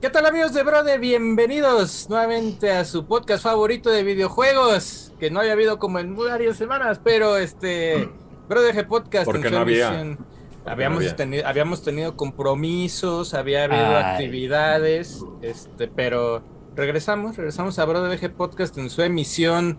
¿Qué tal amigos de Brode? Bienvenidos nuevamente a su podcast favorito de videojuegos, que no había habido como en varias semanas, pero este Brode Podcast Porque en su no había. habíamos, no había. tenido, habíamos tenido compromisos, había habido Ay. actividades, este, pero regresamos, regresamos a Brode Podcast en su emisión.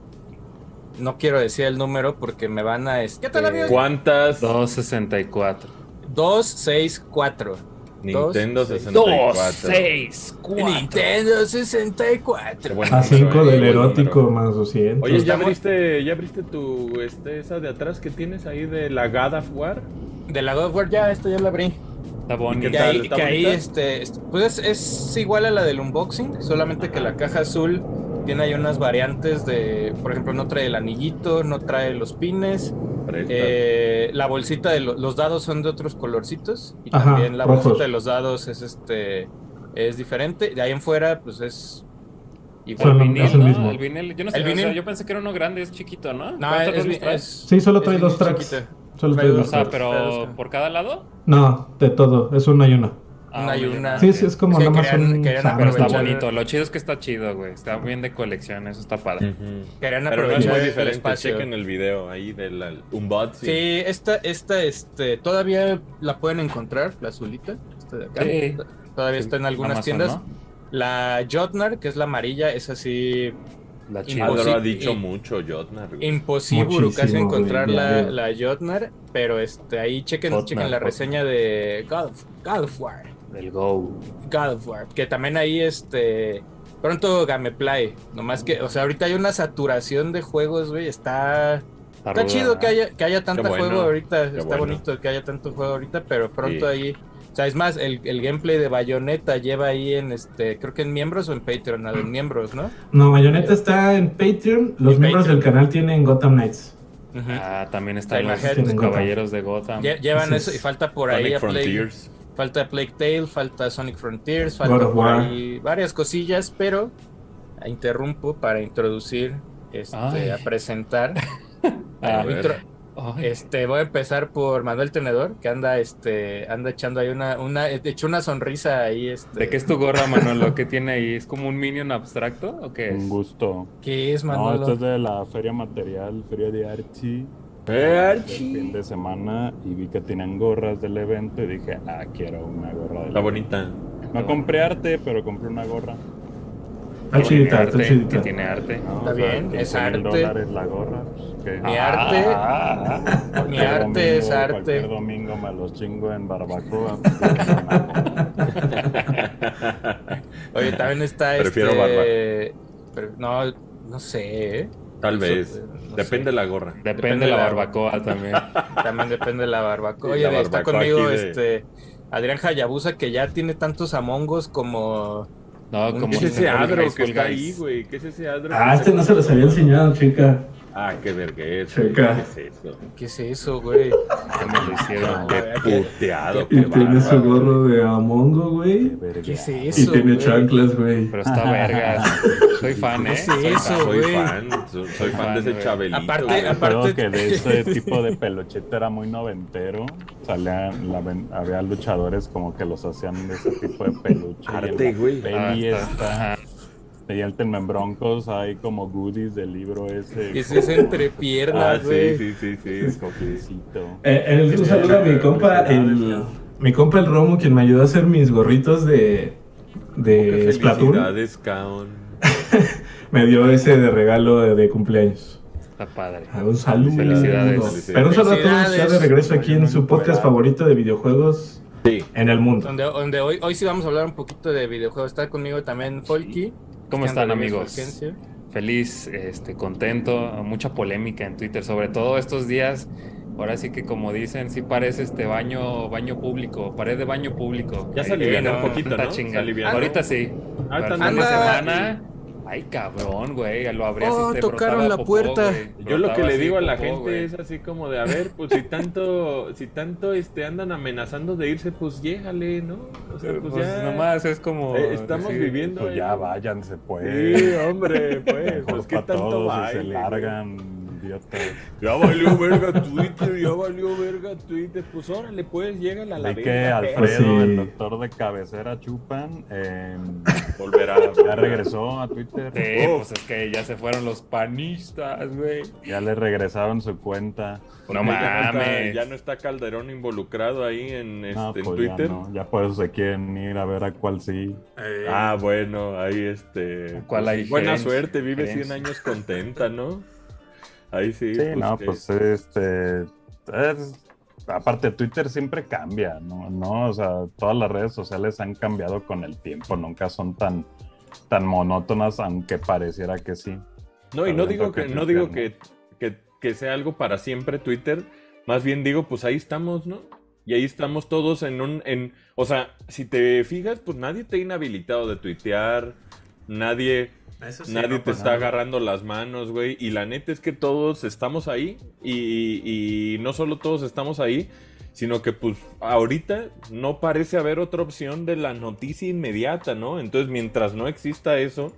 No quiero decir el número porque me van a... este, ¿Qué tal amigos? ¿Cuántas 264. 264. Nintendo Dos, seis. 64? 6, Nintendo 64. Bueno, A 5 eso, del erótico más 200. Oye, ¿ya abriste, ¿ya abriste tu, este, esa de atrás que tienes ahí de la God of War? De la God of War ya, esto ya lo abrí. Está bonito. ¿Qué Que tal? ahí, ¿Está que ahí, bonita? este, este, pues es, es igual a la del unboxing, solamente que la caja azul tiene ahí unas variantes de, por ejemplo, no trae el anillito, no trae los pines. Eh, la bolsita de lo- los dados son de otros colorcitos y Ajá, también la rojos. bolsita de los dados es este es diferente. De ahí en fuera, pues es igual. Son- vinil, es el ¿no? mismo. El vinil, yo no sé, El o sea, vinil. yo pensé que era uno grande, es chiquito, ¿no? No, ¿Cuántos es? Sí, solo trae dos tracks. chiquita. Solo trae trae dos O sea, pero por cada lado. No, de todo. Es una y una. Una y una. Sí, sí, es como Sí, nada más querían- un. Pero está bonito, lo chido es que está chido, güey. Está bien de colección, eso está padre. Querían Pero no es muy diferente, espacio. chequen el video ahí del unboxing. Sí, esta, esta, este, todavía la pueden encontrar, la azulita, esta de acá. Sí. Todavía Sí, está en algunas Amazon, tiendas. ¿no? La Jotnar, que es la amarilla, es así La Imposi- lo ha dicho mucho Jotnar. güey. imposible casi encontrar la, la Jotnar, pero este, ahí chequen, Jotnar, chequen la Jotnar. reseña de God of, God of War. Del Go. God of War, que también ahí este pronto Gameplay, nomás que, o sea, ahorita hay una saturación de juegos, güey, está Está chido que ¿eh? haya, que haya tanto bueno, juego ahorita, está bueno. bonito que haya tanto juego ahorita, pero pronto Sí. ahí, o sea, es más, el, el gameplay de Bayonetta lleva ahí en este, creo que en miembros o en Patreon, en miembros, ¿no? No, Bayonetta está en Patreon. Los En miembros Patreon. del canal tienen Gotham Knights. Ujú. Ah, también están los, los caballeros de Gotham. Lle- llevan Entonces, eso y falta por ahí a Frontiers. Falta Plague Tale, falta Sonic Frontiers, falta por ahí varias cosillas, pero interrumpo para introducir, este, a presentar. A a ver. intro- Ay, Este, voy a empezar por Manuel Tenedor, que anda, este, anda echando ahí una, una, echó una sonrisa ahí, este. ¿De qué es tu gorra, Manolo? ¿Qué tiene ahí? ¿Es como un minion abstracto o qué es? Un gusto. ¿Qué es, No, Manolo? esto es de la Feria Material, Feria de Archie, Archie. fin de semana, y vi que tenían gorras del evento y dije, ah, quiero una gorra del Está evento. bonita. No compré arte, pero compré una gorra. Está Tiene chidita, está arte, chidita. que tiene arte. No, Está bien, 15 es arte. dólares la gorra. pues. Mi arte, Ah, mi arte es domingo- arte. Cualquier domingo me los chingo en barbacoa. Oye, también está Prefiero este. pero no, no sé, ¿eh? Tal vez. eh, no Depende sé. de la gorra. Depende, Depende de la la- barbacoa también. También depende de la barbacoa. Oye, la está conmigo de- este. Adrián Hayabusa, que ya tiene tantos amongos como. No, como ¿Qué es ese adro que está ahí, güey? ¿Qué es ese adro? Ah, este no se los había enseñado, chica. Ah, qué vergüenza. Checa. ¿Qué es eso? ¿Qué es eso, güey? Que me lo hicieron. Qué puteado. Y qué tiene su gorro de Amongo, güey. verga. ¿Qué es Y eso? tiene güey? chanclas, güey. Pero está verga. Soy fan, ¿eh? Soy eso, fan. Soy güey. fan. Soy, soy fan de ese chabelito. Aparte- aparte- que de ese tipo de peluchete era muy noventero. Salían, la ven- había luchadores como que los hacían de ese tipo de peluche. y Arte, güey. Ah, esta. Y el Broncos hay como goodies del libro ese. ¿Qué es ese entre Ah, piernas, sí, güey? sí, sí, sí. Es coquincito. Eh, eh, un saludo a mi compa, el, mi compa el Romo, quien me ayudó a hacer mis gorritos de, de Splatoon. Felicidades, caón. Me dio ese de regalo de, de cumpleaños. Está padre. Ah, Un saludo. Felicidades. Pero un saludo a todos ya de regreso aquí en su podcast favorito de videojuegos Sí. en el mundo. Donde, donde hoy, hoy sí vamos a hablar un poquito de videojuegos. Está conmigo también Folky. ¿Cómo están, amigos? Feliz, este, contento, mucha polémica en Twitter, sobre todo estos días. Ahora sí que como dicen, sí parece este baño, baño público, pared de baño público. Ya se no, un poquito, ¿no? Se. Ahorita sí. Ah, de anda- semana, ay cabrón, güey, lo abrías Oh, y te tocaron la popó, puerta. güey. Yo lo que le digo a la popó, gente güey. es así como de, a ver, pues si tanto, si tanto este andan amenazando de irse, pues llégale, ¿no? O sea, pues, pues, ya. nomás es como Eh, estamos decir, viviendo. Pues ahí. ya váyanse, pues. Sí, hombre, pues, pues qué tanto todos baile, se largan idiota. Ya valió verga Twitter, ya valió verga Twitter. Pues órale, pues, llégale a la Vi que. Alfredo, Pues sí. el doctor de cabecera Chupan, eh, Volverá. ya regresó a Twitter. Sí, pues es que ya se fueron los panistas, güey. Ya le regresaron su cuenta. No Ya no está- mames. Ya no está Calderón involucrado ahí en, este, No, en pues Twitter. ya no. Ya por eso se quieren ir a ver a cuál sí. Eh, Ah, bueno, ahí este. ¿Cuál hay buena suerte, vive 100 Gerencia. años contenta, ¿no? Ahí sí. Sí, no, que- pues este. es- aparte, Twitter siempre cambia, ¿no? ¿no? O sea, todas las redes sociales han cambiado con el tiempo, nunca son tan, tan monótonas, aunque pareciera que sí. No, y no digo que, que no digo que, que, que sea algo para siempre Twitter. Más bien digo, pues ahí estamos, ¿no? Y ahí estamos todos en un. En, o sea, si te fijas, pues nadie te ha inhabilitado de tuitear. Nadie. Eso sí, Nadie no te está agarrando las manos, güey. Y la neta es que todos estamos ahí. Y, y no solo todos estamos ahí, sino que pues ahorita no parece haber otra opción de la noticia inmediata, ¿no? Entonces mientras no exista eso,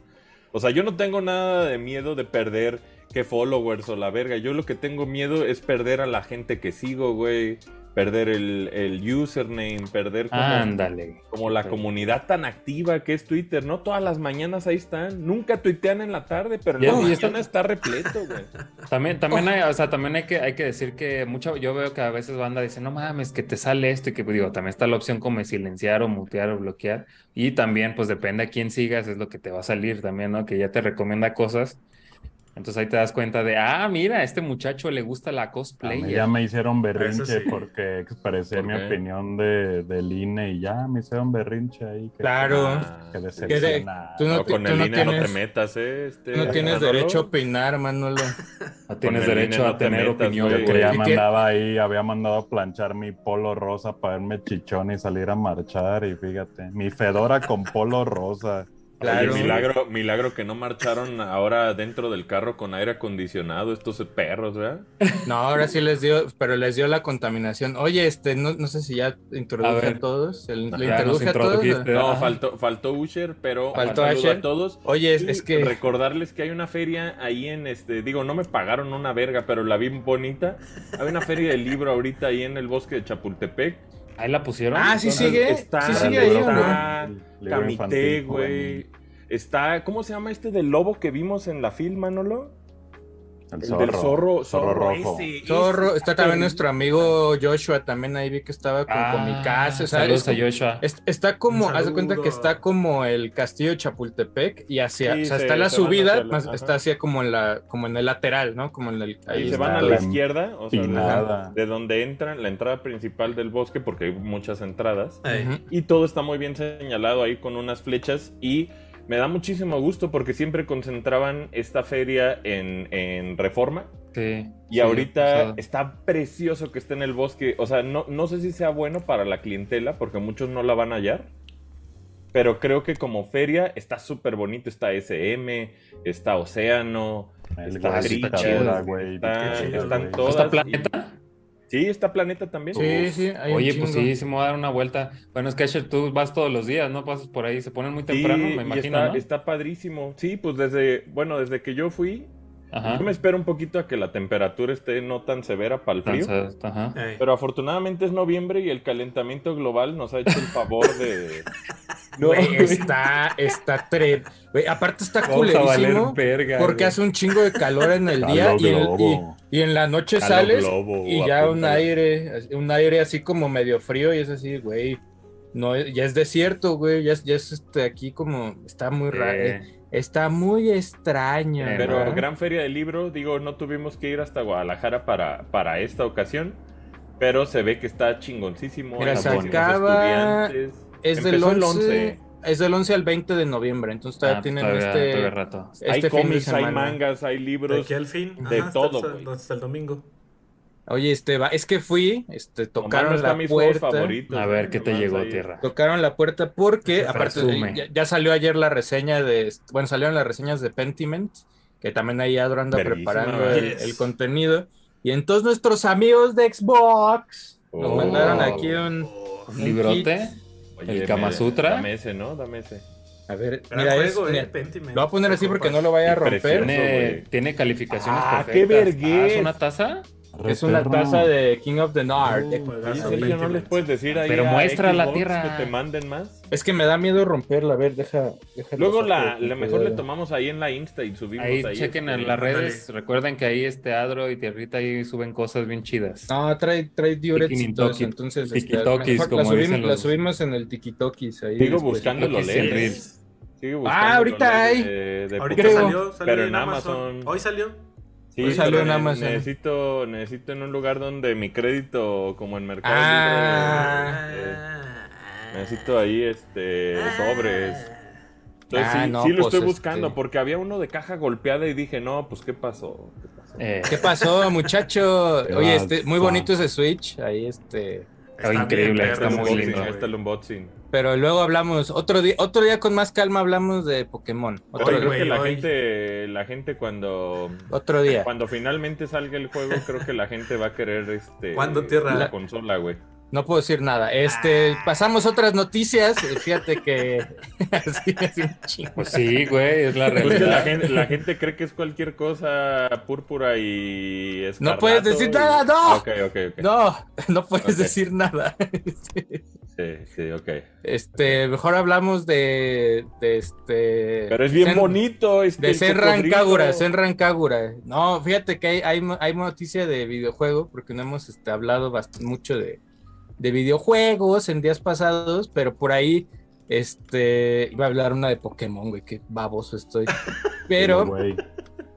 o sea, yo no tengo nada de miedo de perder que followers o la verga. Yo lo que tengo miedo es perder a la gente que sigo, güey. Perder el, el username, perder como, Ándale. como la comunidad tan activa que es Twitter, ¿no? Todas las mañanas ahí están. Nunca tuitean en la tarde, pero la y mañana está- está repleto, güey. También, también hay, o sea, también hay que, hay que decir que mucho, yo veo que a veces banda dice, no mames, que te sale esto y que pues, digo, también está la opción como de silenciar o mutear o bloquear. Y también, pues depende a quién sigas, es lo que te va a salir también, ¿no? Que ya te recomienda cosas. Entonces ahí te das cuenta de, ah, mira, a este muchacho le gusta la cosplay. ya me hicieron berrinche sí. porque expresé ¿Por mi opinión de, del INE y ya me hicieron berrinche ahí. que- Claro. Ah, Que de- decepcionado. tú no no, te- con tú el no INE no te tienes- metas, ¿eh? Este, No tienes Manolo. derecho a opinar, Manolo. No tienes derecho a te tener metas, opinión, güey. Que ya ¿Y me qué? andaba ahí, había mandado a planchar mi polo rosa para verme chichón y salir a marchar y fíjate, mi fedora con polo rosa. Oye, milagro, milagro que no marcharon ahora dentro del carro con aire acondicionado estos perros, ¿verdad? No, ahora sí les dio, pero les dio la contaminación. Oye, este, no, no sé si ya introduje A todos. No, faltó, faltó Usher, pero Faltó Usher. a todos. Oye, es, que recordarles que hay una feria ahí en este, digo, no me pagaron una verga, pero la vi bonita. Hay una feria de libro ahorita ahí en el bosque de Chapultepec. Ahí la pusieron. Ah, sí Entonces, sigue. está- sí sigue ahí, güey. Está, ¿cómo se llama este del lobo que vimos en la film, Manolo? El El zorro, del zorro, zorro rojo. ese, Zorro, ese está también nuestro amigo Joshua, también ahí vi que estaba con Ah, Comicase, sea, saludos a Joshua. es- está como, haz de cuenta que está como el castillo de Chapultepec y hacia, Sí, o sea, se- está la se subida, hacia la- más- ajá. está así como en la, como en el lateral, ¿no? Como en el, Ahí ahí se van a la izquierda, o sea, de, donde entran, la entrada principal del bosque, porque hay muchas entradas. Y todo está muy bien señalado ahí con unas flechas y me da muchísimo gusto porque siempre concentraban esta feria en, en Reforma Sí, y sí, ahorita pasado. está precioso que esté en el bosque. O sea, no, no sé si sea bueno para la clientela porque muchos no la van a hallar. Pero creo que como feria está súper bonito. Está SM, está Océano, El está güey, está- están todas. ¿Está y- Planeta? Sí, está Planeta también. Sí, sí, hay Oye, pues sí, sí me voy a dar una vuelta. Bueno, es que Asher, tú vas todos los días, ¿no? Pasas por ahí, se ponen muy Sí, temprano, me y imagino, está, ¿no? está padrísimo. Sí, pues desde, bueno, desde que yo fui, Ajá. yo me espero un poquito a que la temperatura esté no tan severa para el frío. Ajá. Pero afortunadamente es noviembre y el calentamiento global nos ha hecho el favor de... Güey, está, está tre... Güey, aparte está culerísimo verga, porque güey. hace un chingo de calor en el día y en, y, y en la noche Calo sales globo, y ya un aire, un aire así como medio frío y es así, güey. No, ya es desierto, güey, ya es, ya es este, aquí como, está muy raro, Eh, está muy extraño. Pero ¿no? gran feria del libro, digo, no tuvimos que ir hasta Guadalajara para, para esta ocasión, pero se ve que está chingoncísimo. Mira, se acaba- es del Empezó 11, el 11. es del 11 al 20 de noviembre, entonces todavía ah, tienen todavía- este, todavía rato. este hay de cómics, hay mangas, hay De libros. aquí al fin. de Ajá, hasta- todo, hasta, güey. hasta el domingo. Oye, este, va, es que fui, este, tocaron la puerta. A ver. ¿qué te llegó, ahí. Tierra? Tocaron la puerta porque, aparte, presume. ya, ya salió ayer la reseña de, bueno, salieron las reseñas de Pentiment, que también ahí Adro anda Verguísima, preparando el, contenido. Y entonces nuestros amigos de Xbox nos Oh. mandaron aquí un... Oh, ¿Un librote? Oye, ¿El Kama Sutra? Dame ese, ¿no? Dame ese. A ver, mira, es, juego, eh, mira, Pentiment. lo voy a poner así porque no lo vaya a romper. Tiene, tiene calificaciones Ah, qué vergüenza. Ah, ¿Es una taza? Es una taza de King of the North. Uh, Sergio, ¿no les puedes decir ahí Pero a muestra la Xbox tierra. que te manden más? Es que me da miedo romperla. A ver, deja. Luego lo la, la mejor le tomamos ahí en la Insta y subimos Ahí ahí. chequen este, en las redes. Recuerden que ahí este Adro y Tierrita ahí suben cosas bien chidas. No, trae, trae diurex y todo eso, entonces este, mejor como la, subimos, dicen la los- subimos en el tikitokis ahí. Sigo en leds. Reels. Sigo Ah, buscando ahorita los hay. de- de Ahorita salió, salió Pero en en Amazon. Amazon. Hoy salió. Sí, salió en Amazon. Necesito, necesito en un lugar donde mi crédito, como en Mercado Ah. Libre, eh, necesito ahí este sobres. Entonces Ah, sí, no, sí lo pues, estoy este- buscando porque había uno de caja golpeada y dije, no, pues ¿qué pasó? ¿Qué pasó? Eh, ¿Qué pasó, muchacho? Oye, este, muy bonito ese Switch. Ahí este. Está increíble, está perro, muy lindo. está el unboxing. Pero luego hablamos, otro día, otro día con más calma hablamos de Pokémon. Otro, Oye, creo que la hoy. gente, la gente cuando, otro día. cuando finalmente salga el juego, creo que la gente va a querer este ¿Cuándo, tierra? la consola, güey. No puedo decir nada. Este, pasamos otras noticias. Eh, Fíjate que así, así. Pues sí, güey, es la Pues que la realidad. gente, la gente cree que es cualquier cosa púrpura y No puedes decir y- nada, no. Ok, ok, ok. No, no puedes decir nada. Sí, sí, ok. Este, mejor hablamos de, de este. Pero es bien Zen- bonito. Este, De Senran. Kagura, Senran Kagura. No, fíjate que hay, hay, hay noticia de videojuego, porque no hemos este, hablado mucho de, de videojuegos en días pasados, pero por ahí este iba a hablar una de Pokémon, güey, qué baboso estoy. Pero,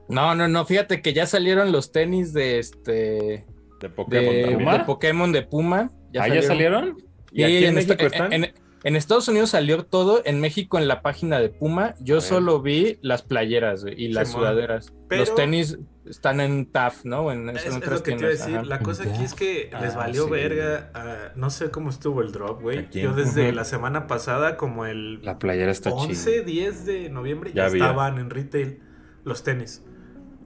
no, no, no, fíjate que ya salieron los tenis de este De Pokémon de, también. de Pokémon de Puma. ¿Ah, ya salieron? ¿Y aquí Sí, en, México están? en- en Estados Unidos salió todo, en México en la página de Puma, yo Bueno. solo vi las playeras güey, y las Simón. sudaderas. Pero- Los tenis están en TAF, ¿no? En, Es, en es otras lo que te iba a tiendas, decir. ajá. La cosa aquí es que les Ah, valió sí. verga. ah, no sé cómo estuvo el drop, güey. Yo desde la semana pasada, como el La playera está 11, chida. 10 de noviembre, ya, estaban en retail los tenis.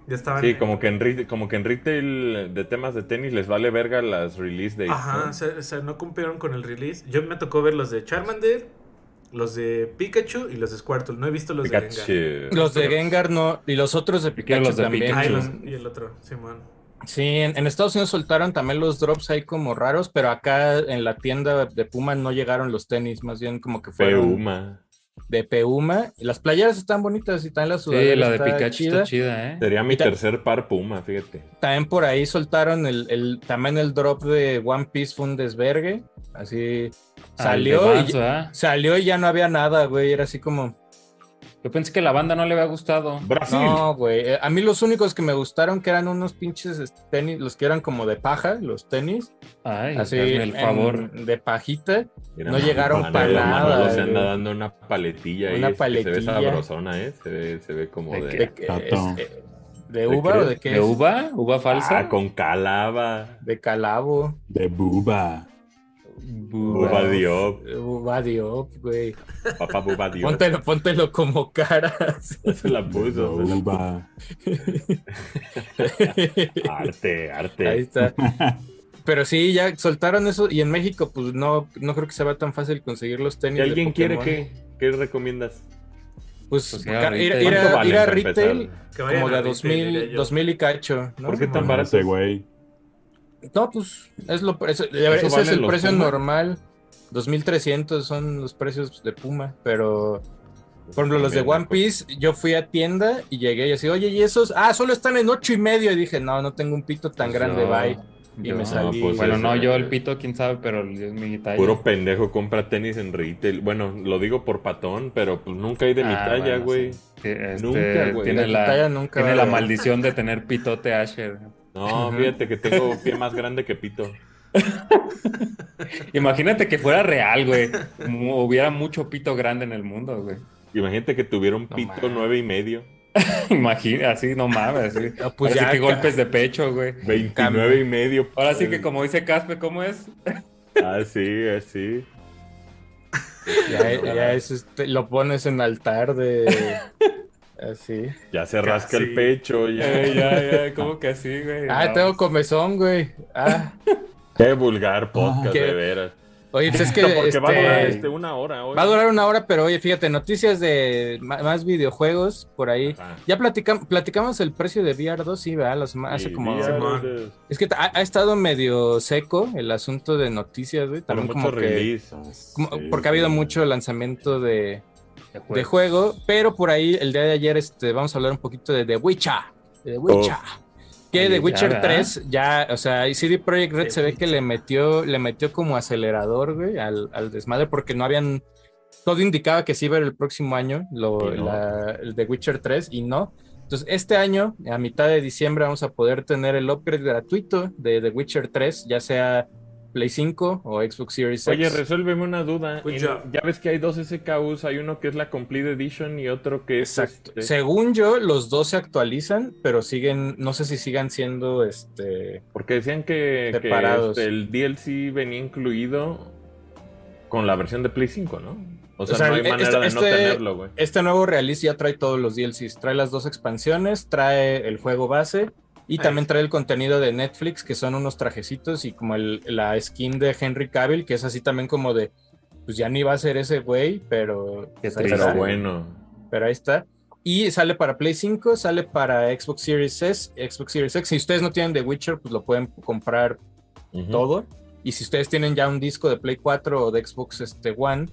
Ya estaban. Sí, en- como que, en, re- como que en retail de temas de tenis les vale verga las release dates. Ajá, ¿no? o sea, o sea, no cumplieron con el release. Yo me tocó ver los de Charmander, los de Pikachu y los de Squirtle. No he visto los de Gengar. Los de Gengar no, y los otros de Pikachu los de también. Ah, y, Pikachu. los- y el otro, Simón. Sí, en, en Estados Unidos soltaron también los drops ahí como raros, pero acá en la tienda de Puma no llegaron los tenis, más bien como que fueron. De Puma. Las playeras están bonitas y también la Sí, sudadera la de está Pikachu chida. está chida, ¿eh? Sería mi tercer par Puma, fíjate. También por ahí soltaron el, el- también el drop de One Piece fue un desvergue. Así salió Al de y, Vans, ¿verdad? salió y ya no había nada, güey. Era así como, Yo pensé que la banda no le había gustado. Brasil. no, güey. Eh, A mí los únicos que me gustaron que eran unos pinches este, tenis, los que eran como de paja, los tenis, Ay, así el en- favor. de pajita. Mira, no llegaron para nada, se anda dando una paletilla ahí. Una este, Se ve paletilla. sabrosona, ¿eh? Se ve, se ve como ¿De de... qué? ¿De, qué Tato. es? Eh, ¿De ¿De uva o de qué ¿De es? uva? ¿Uva falsa? Ah, con calaba. De calabo. De buba. Buba Diop. Uva Diop, güey. Papá Buba Diop. Póntelo, póntelo como cara. Se la puso. se. Buba. Arte, arte. Ahí está. Pero sí, ya soltaron eso y en México pues no, no creo que sea tan fácil conseguir los tenis. Si de alguien quiere. ¿qué, ¿qué recomiendas? Pues, Pues ir a ir, a, ¿Cuánto valen ir a retail como de a a retail, diría 2000, yo. 2000 y cacho. ¿no? ¿Por qué tan barato? güey. No, pues es lo, eso- ese es el precio Puma? normal. 2300 son los precios de Puma, pero por ejemplo los de One Piece, yo fui a tienda y llegué y así, oye, ¿y esos? Ah, solo están en ocho y medio. Y dije, no, no tengo un pito tan Pues grande, bye. Y yo- me salí. pues Bueno, ese- no, yo el pito, quién sabe, pero es mi talla. Puro pendejo compra tenis en retail. Bueno, lo digo por patón, pero pues nunca hay de mi Ah, talla, bueno, güey. sí. Este, Nunca, güey. Tiene la, talla nunca tiene la a- maldición de tener pitote Asher. No, fíjate que tengo pie más grande que pito. Imagínate que fuera real, güey. Hubiera mucho pito grande en el mundo, güey. Imagínate que tuviera un No pito nueve y medio. Imagina, así, no mames. Así. No, pues Ahora sí ya, que golpes de pecho, güey. 29 y medio. Ahora sí que como dice Caspe, ¿cómo es? Así, así. Ya, ya es este, lo pones en altar de así. Ya se rasca Casi. el pecho. Ya. Eh, ya, ya, como que así, güey. Ah, No, tengo comezón, güey. Ah, Qué vulgar podcast, Qué- de veras. Oye, pues es que Porque va a durar este, este, una hora hoy. va a durar una hora, pero oye, fíjate, noticias de más videojuegos por ahí. Ajá. Ya platicam- platicamos el precio de VR2, sí, ¿verdad? Hace como... Es que ha, ha estado medio seco el asunto de noticias, güey. Pero También mucho como que... release. como- Sí, porque ha habido mucho lanzamiento de, De de juego, pero por ahí el día de ayer este, vamos a hablar un poquito de The Witcher. de The Witcher. Que The ya, Witcher ¿verdad? 3 ya, o sea, y CD Projekt Red The se ve que le metió, le metió como acelerador, güey, al, al desmadre, porque no habían, todo indicaba que sí iba a ir el próximo año, lo, Y no. la- el The Witcher 3, y no. Entonces, este año, a mitad de diciembre, vamos a poder tener el upgrade gratuito de The Witcher 3, ya sea Play 5 o Xbox Series X. Oye, resuélveme una duda. En- job. ya ves que hay dos SKUs, hay uno que es la Complete Edition y otro que es Exacto. este, Según yo, los dos se actualizan, pero siguen, no sé si sigan siendo este. porque decían que, este, el DLC venía incluido con la versión de Play 5, ¿no? O sea, O sea, no hay este- manera de no este- tenerlo, güey. Este nuevo release ya trae todos los DLCs. Trae las dos expansiones, trae el juego base y Ahí. también trae el contenido de Netflix, que son unos trajecitos y como el, la skin de Henry Cavill, que es así también como de. Pues ya ni va a ser ese güey, pero. Qué pues ahí triste. está. Pero bueno. Pero ahí está. Y sale para Play 5, sale para Xbox Series S, Xbox Series X. Si ustedes no tienen The Witcher, pues lo pueden comprar todo. Y si ustedes tienen ya un disco de Play 4 o de Xbox este, One,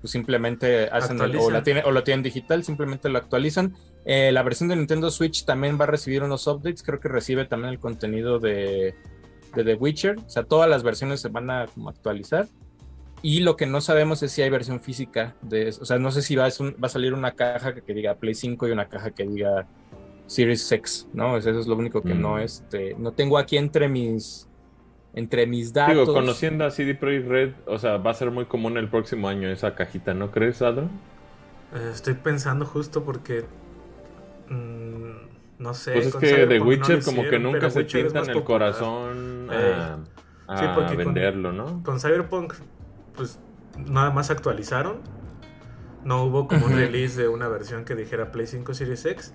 pues simplemente hacen el- o, la tiene, o lo tienen digital, simplemente lo actualizan. Eh, la versión de Nintendo Switch también va a recibir unos updates, creo que recibe también el contenido de, de The Witcher, o sea, todas las versiones se van a como actualizar. Y lo que no sabemos es si hay versión física, de, o sea, no sé si va, es un- va a salir una caja que, que diga Play 5 y una caja que diga Series X, ¿no? Eso es lo único que Mm. no, este, no tengo aquí entre mis, entre mis datos. Digo, conociendo a CD Projekt Red, o sea, va a ser muy común el próximo año esa cajita, ¿no crees, Adro? Eh, estoy pensando justo porque. Mm, no sé. Pues es que no Witcher como que nunca se en el popular. corazón Eh, a, sí, a porque con- venderlo, ¿no? Con Cyberpunk, pues nada más actualizaron. No hubo como un release de una versión que dijera Play 5 Series X.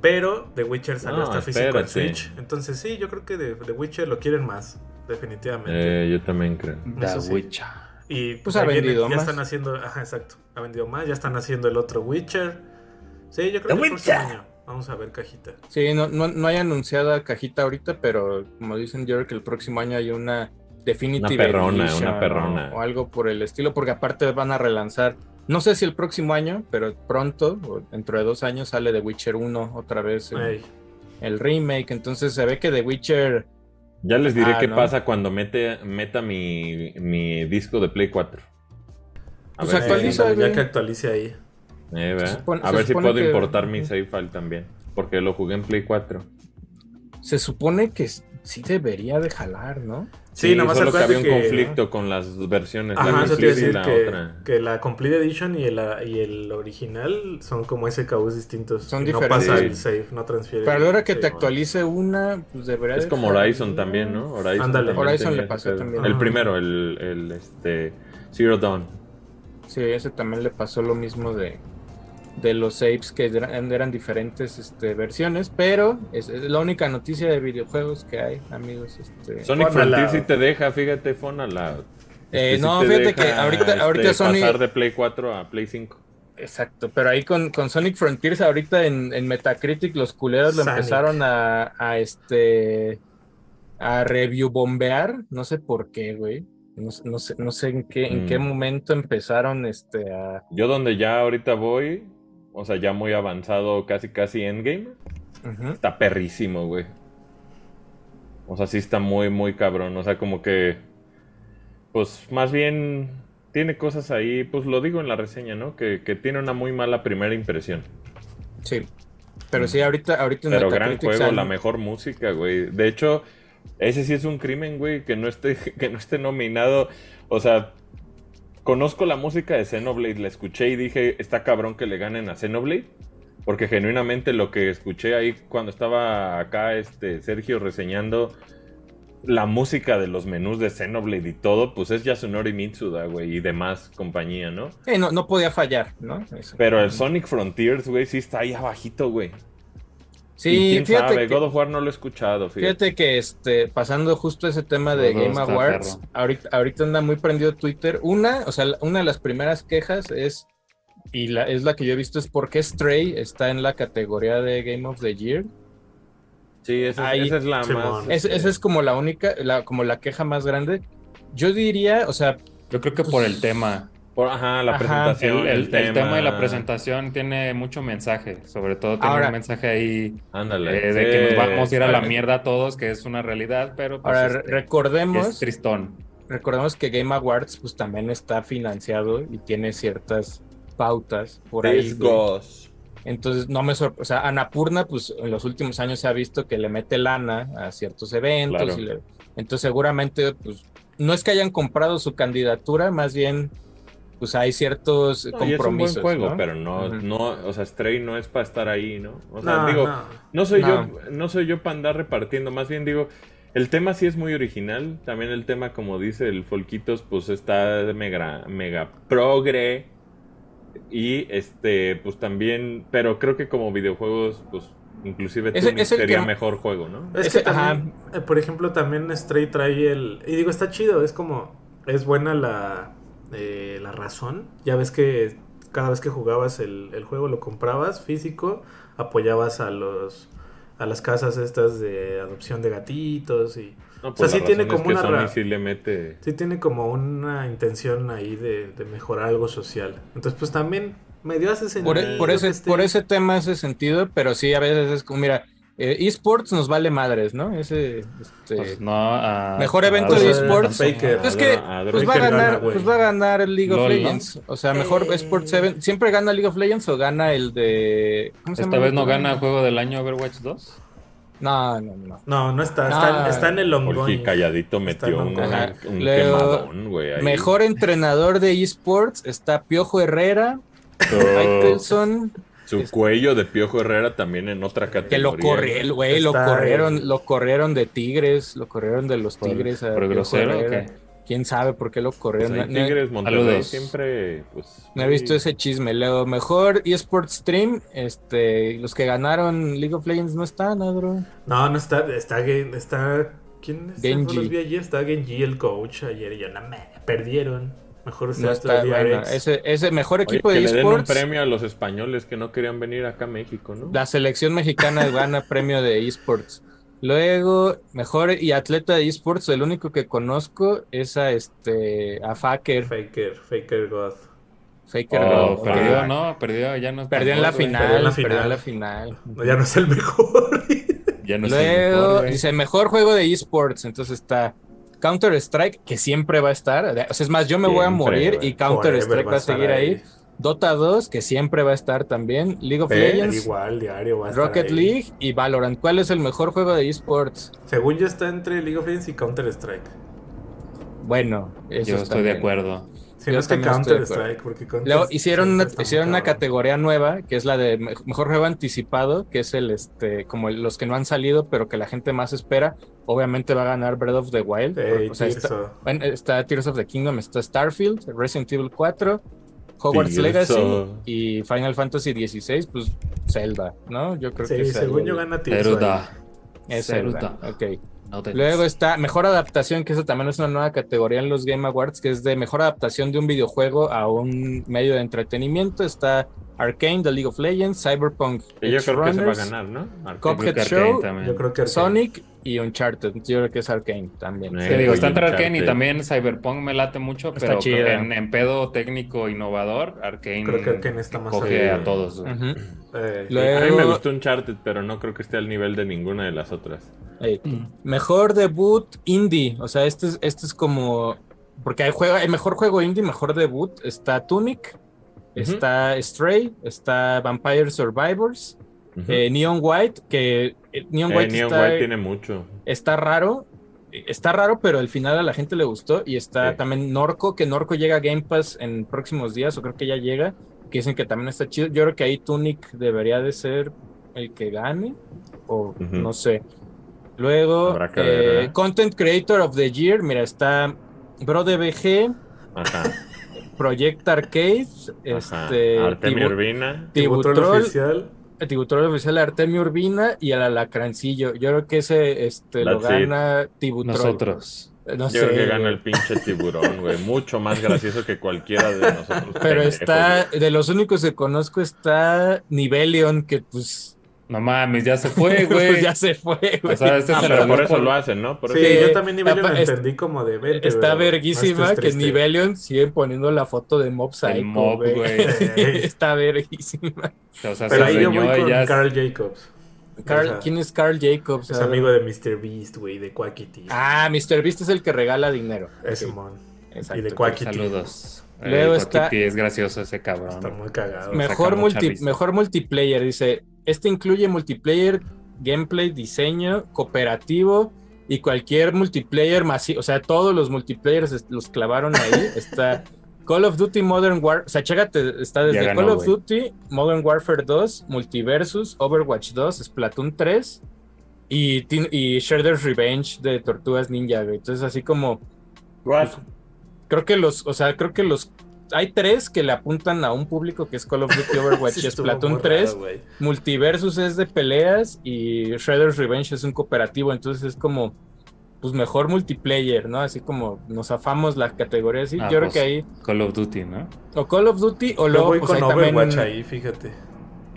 Pero The Witcher salió No, hasta físico en. Switch. Entonces sí, yo creo que The, The Witcher lo quieren más, definitivamente. Eh, yo también creo. The sí. Witcher. Y Pues ha viene- vendido ya más. están haciendo, ajá, exacto, ha vendido más, ya están haciendo el otro Witcher. Sí, yo creo The que el próximo Witcher. año vamos a ver cajita. Sí, no, no, no hay anunciada cajita ahorita, pero como dicen, yo creo que el próximo año hay una Definitive Una perrona, Edition una perrona. O, o algo por el estilo, porque aparte van a relanzar, no sé si el próximo año, pero pronto, o dentro de dos años, sale The Witcher 1 otra vez, el, remake. Entonces se ve que The Witcher, Ya les diré Ah, qué ¿no? pasa cuando mete, meta mi, mi disco de Play 4. A Pues ver actualiza, ándale, ya que actualice ahí. Eh, ¿verdad? Se supone- a se ver si puedo que- importar mi save file también. Porque lo jugué en Play 4. se supone que sí debería de jalar, ¿no? Sí, nada más solo que había un que- conflicto con las versiones. la Ajá, eso te iba a Complete y decir la que, otra. que la Complete Edition y el, y el original son como SKUs distintos. Son y No diferentes. pasa Sí. el save, no transfiere. Pero a la hora que Sí, te bueno. actualice una, pues debería Es de como Horizon también, ¿no? Horizon, Ándale. Horizon le pasó también. El Ajá. primero, el, el este, Zero Dawn. Sí, ese también le pasó lo mismo de, de los saves que eran, eran diferentes este, versiones, pero es, es la única noticia de videojuegos que hay, amigos. Este, Sonic. Frontier sí te deja, fíjate, Fonala. Eh, Este, no, fíjate que ahorita- ahorita este, Sony- pasar de Play 4 a Play 5. Exacto, pero ahí con, con Sonic Frontiers ahorita en, en Metacritic los culeros lo Sonic. empezaron a, a este a review bombear, no sé por qué, güey. No, sé- no sé, no sé en qué, en qué Mm. momento empezaron este a Yo donde ya ahorita voy, o sea, ya muy avanzado, casi casi endgame, Ujú. está perrísimo, güey. O sea, sí está muy, muy cabrón. O sea, como que, pues más bien tiene cosas ahí, pues lo digo en la reseña, ¿no? Que, que tiene una muy mala primera impresión. Sí. Pero sí, ahorita, ahorita en Pero gran juego, la mejor música, güey. De hecho, ese sí es un crimen, güey, que no esté, que no esté nominado. O sea, conozco la música de Xenoblade, la escuché y dije, está cabrón que le ganen a Xenoblade. Porque genuinamente lo que escuché ahí cuando estaba acá este Sergio reseñando la música de los menús de Xenoblade y todo, pues es Yasunori Mitsuda, güey, y demás compañía, ¿no? Sí, no, no podía fallar, ¿no? Eso. Pero el Sonic Frontiers, güey, sí está ahí abajito, güey. Sí, quién fíjate sabe, que, God of War no lo he escuchado, fíjate. fíjate que este, pasando justo ese tema de Game Awards, ahorita, ahorita anda muy prendido Twitter. Una, o sea, una de las primeras quejas es, y la, es la que yo he visto, es por qué Stray está en la categoría de Game of the Year. Sí, esa, Ahí- esa es la Simón. más. Es- este, esa es como la única, la, como la queja más grande. Yo diría, o sea, Yo creo que por el tema. Por- ajá, la Ajá, presentación. El, el- el tema de la presentación tiene mucho mensaje. Sobre todo tiene Ahora- un mensaje ahí Ándale. eh, de sí, que nos vamos a ir a la mierda todos, que es una realidad, pero pues, ahora este, recordemos, es tristón. recordemos que Game Awards pues también está financiado y tiene ciertas pautas por ahí. güey. Entonces, no me sorprende. O sea, Anapurna, pues en los últimos años se ha visto que le mete lana a ciertos eventos. Claro. y le- Entonces, seguramente, pues, no es que hayan comprado su candidatura, más bien, pues hay ciertos No, y es un buen compromisos. juego, ¿no? pero no, no, o sea, Stray no es para estar ahí, ¿no? O sea, No, digo, no. no soy No. yo, no soy yo para andar repartiendo, más bien digo, el tema sí es muy original, también el tema, como dice el Folquitos, pues está mega, mega progre, y este, pues también, pero creo que como videojuegos, pues inclusive es el sería que- mejor juego, ¿no? Es que también, eh, por ejemplo, también Stray trae el... Y digo, está chido, es como... Es buena la, eh, la razón. Ya ves que cada vez que jugabas el, el juego, lo comprabas físico, apoyabas a los a las casas estas de adopción de gatitos y... No, o sea, pues sí tiene como que una ra- sí le mete... Sí tiene como una intención ahí de, de mejorar algo social. Entonces, pues también medio hace sentido. Por, e- por ese, esté- por ese tema hace sentido, pero sí, a veces es como, mira, esports nos vale madres, ¿no? Ese, este, Pues no a- Mejor a- evento de esports. a- Faker. Es que, a- pues va a ganar, pues va a ganar el League of LOL, ¿no? Legends. O sea, mejor Eh. Sports 7. ¿Siempre gana League of Legends o gana el de. ¿Cómo se Esta llama? vez no gana el juego del año Overwatch 2. No, no, no. No, no está. No. Está, está en el ongoing. calladito metió un, un Luego, quemadón, güey. Mejor entrenador de esports está Piojo Herrera, Faitelson, Su cuello de Piojo Herrera también en otra categoría. que lo corrieron, güey, lo corrieron, lo corrieron de Tigres, lo corrieron de los Por- Tigres. a por grosero. Quién sabe por qué lo Pues corrieron. no- Tigres Monterrey siempre, pues. No he visto ese chisme. Luego, mejor eSports Stream. Este, los que ganaron League of Legends no están, Adro. No, no está. Está. Está ¿Quién es? Genji. los vi ayer? Está Genji, el coach, ayer. Y yo, no me perdieron. Mejor No está, bueno, ese, ese mejor Oye, equipo que de le den un eSports. premio a los españoles que no querían venir acá a México, ¿no? La selección mexicana gana premio de eSports. Luego, mejor y atleta de eSports, el único que conozco es a este a Faker. Faker, Faker God. Faker. Oh, ¿no? perdió, no, perdió, ya no. Perdió en la final. Perdió en la Perdió en final. la final. No, ya no es el mejor. Ya no es el Luego, mejor, dice mejor juego de eSports. Entonces está Counter Strike, que siempre va a estar. O sea, es más, yo me voy a morir y Counter Forever Strike va a seguir ahí. Dota 2, que siempre va a estar también. League of. Legends, Igual, diario va a estar Rocket. League y Valorant. ¿Cuál es el mejor juego de eSports? Según yo está entre League of Legends y Counter Strike. Bueno, eso Yo estoy de acuerdo. No que Counter. Strike, porque Counter Luego hicieron una, hicieron una categoría nueva, que es la de me- mejor juego anticipado, que es el este, como el- los que no han salido, pero que la gente más espera. Obviamente va a ganar Breath of the Wild. Ey, o sea, está, bueno, está Tears of the Kingdom, está Starfield, Resident Evil 4, Hogwarts Tirso. Legacy y Final Fantasy 16, pues Zelda, ¿no? Yo creo que Sí, según el- yo gana Tirso. Ceruda. es Zelda. Ok. No te- Luego está Mejor Adaptación, que eso también es una nueva categoría en los Game Awards, que es de Mejor Adaptación de un videojuego a un medio de entretenimiento. Está Arcane, The League of Legends, Cyberpunk, Que yo Edge creo que se va a ganar, ¿no? Arcade. Cuphead Yo creo que Show, Arcane. Yo creo que Arcane. Sonic y Uncharted. Yo creo que es Arcane también. Eh, Te digo, está entre Arkane y también Cyberpunk me late mucho, Está pero en, en pedo técnico innovador, Arkane, Creo que Arkane está más coge ahí. a todos. Eh, Luego- A mí me gustó Uncharted, pero no creo que esté al nivel de ninguna de las otras. Ey. Mejor debut indie. O sea, este es, este es como. Porque hay, hay mejor juego indie, mejor debut. Está Tunic, está Stray, está Vampire Survivors, eh, Neon White, que eh, Neon Eh, White, Neon está, White tiene mucho. está raro. Está raro, pero al final a la gente le gustó. Y está Sí. también Norco, que Norco llega a Game Pass en próximos días, o creo que ya llega. Que dicen que también está chido. Yo creo que ahí Tunic debería de ser el que gane. O no sé. Luego, eh, ver, ¿eh? Content Creator of the Year. Mira, está BroDBG, Ajá. Project Arcade, Ajá. este, Artemio Tibu- Urbina. Tibutrol Tibutrol, oficial. Tibutrol oficial Artemio Urbina y el alacrancillo. Yo creo que ese este, lo That's it. gana Tibutrol. Nosotros. No Yo sé. creo que gana el pinche tiburón, güey. Mucho más gracioso que cualquiera de nosotros. Pero está, de los únicos que conozco está Nivelion, que pues, No mames, ya se fue, pues güey. ya se fue, güey. O sea, este Ah, se pero por eso por- lo hacen, ¿no? Por Sí, eso- yo también nivel lo apa- es- entendí como de 20. Está verguísima esto es que. Nivelion sigue poniendo la foto de Mob Psycho, Mob, güey. güey. está verguísima. O sea, Pero se ahí yo voy con ya. Carl Jacobs. Carl- O sea, ¿Quién es Carl Jacobs? Es amigo de Mr. Beast, güey, de Quackity. Ah, Mr. Beast es el que regala dinero. Ese Ok, mon. exacto. Y de Quackity. Saludos. Luego Eh, está- es gracioso ese cabrón. Está muy cagado. Me- Mejor, multi- mejor multiplayer, dice. Este incluye multiplayer, gameplay, diseño, cooperativo y cualquier multiplayer masivo. O sea, todos los multiplayers los clavaron ahí. Está Call of Duty Modern War. O sea, chécate, está desde ganó, Call of. Duty, Modern Warfare 2, Multiversus, Overwatch 2, Splatoon 3 y, y Shredder's Revenge de Tortugas Ninja, güey. Entonces, así como. What? Creo que los. O sea, creo que los. Hay tres que le apuntan a un público que es Call of Duty, Overwatch Sí, Splatoon muy 3. raro, güey. Multiversus es de peleas y Shredder's Revenge es un cooperativo, entonces es como, pues mejor multiplayer, ¿no? Así como nos afamos la categoría así. Ah, Yo creo pues, que ahí, Call of Duty, ¿no? o Call of Duty o luego, voy pues con ahí Overwatch también, ahí, fíjate.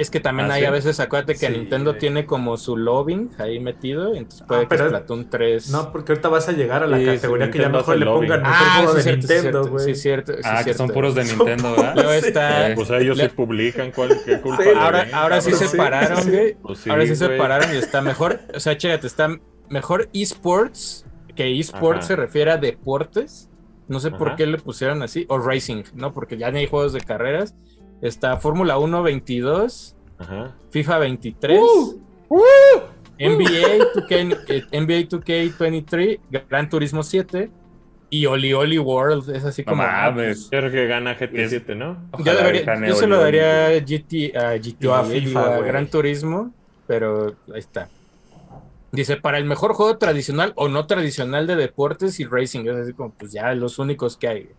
Es que también Ah, hay ¿sí? a veces, acuérdate que Sí, Nintendo tiene como su lobbying ahí metido, entonces puede Ah, que Splatoon 3. No, porque ahorita vas a llegar a la Sí, categoría sí, que ya mejor le pongan mejor ah, juego sí, de cierto, Nintendo, güey. sí, cierto, sí, ah, que son puros de Nintendo, ¿verdad? Luego Sí. está... Pues ellos le- sí publican cuál, qué culpa Ahora, ven, ahora sí se pararon, güey. Pues sí, ahora sí se güey. pararon y está mejor. O sea, chécate, está mejor esports, que esports se refiere a deportes. No sé por qué le pusieron así. O racing, ¿no? Porque ya no hay juegos de carreras. Está Fórmula 1 22, Ajá. FIFA 23, ¡Uh! NBA, 2K, eh, NBA 2K23, Gran Turismo 7 y Oli Oli World. Es así No como. ah, mames. Yo creo que gana GT7, ¿no? Yo, debería- se lo daría a GT, a GTA, FIFA. Gran Turismo, pero ahí está. Dice, para el mejor juego tradicional o no tradicional de deportes y racing, es así como, pues ya los únicos que hay.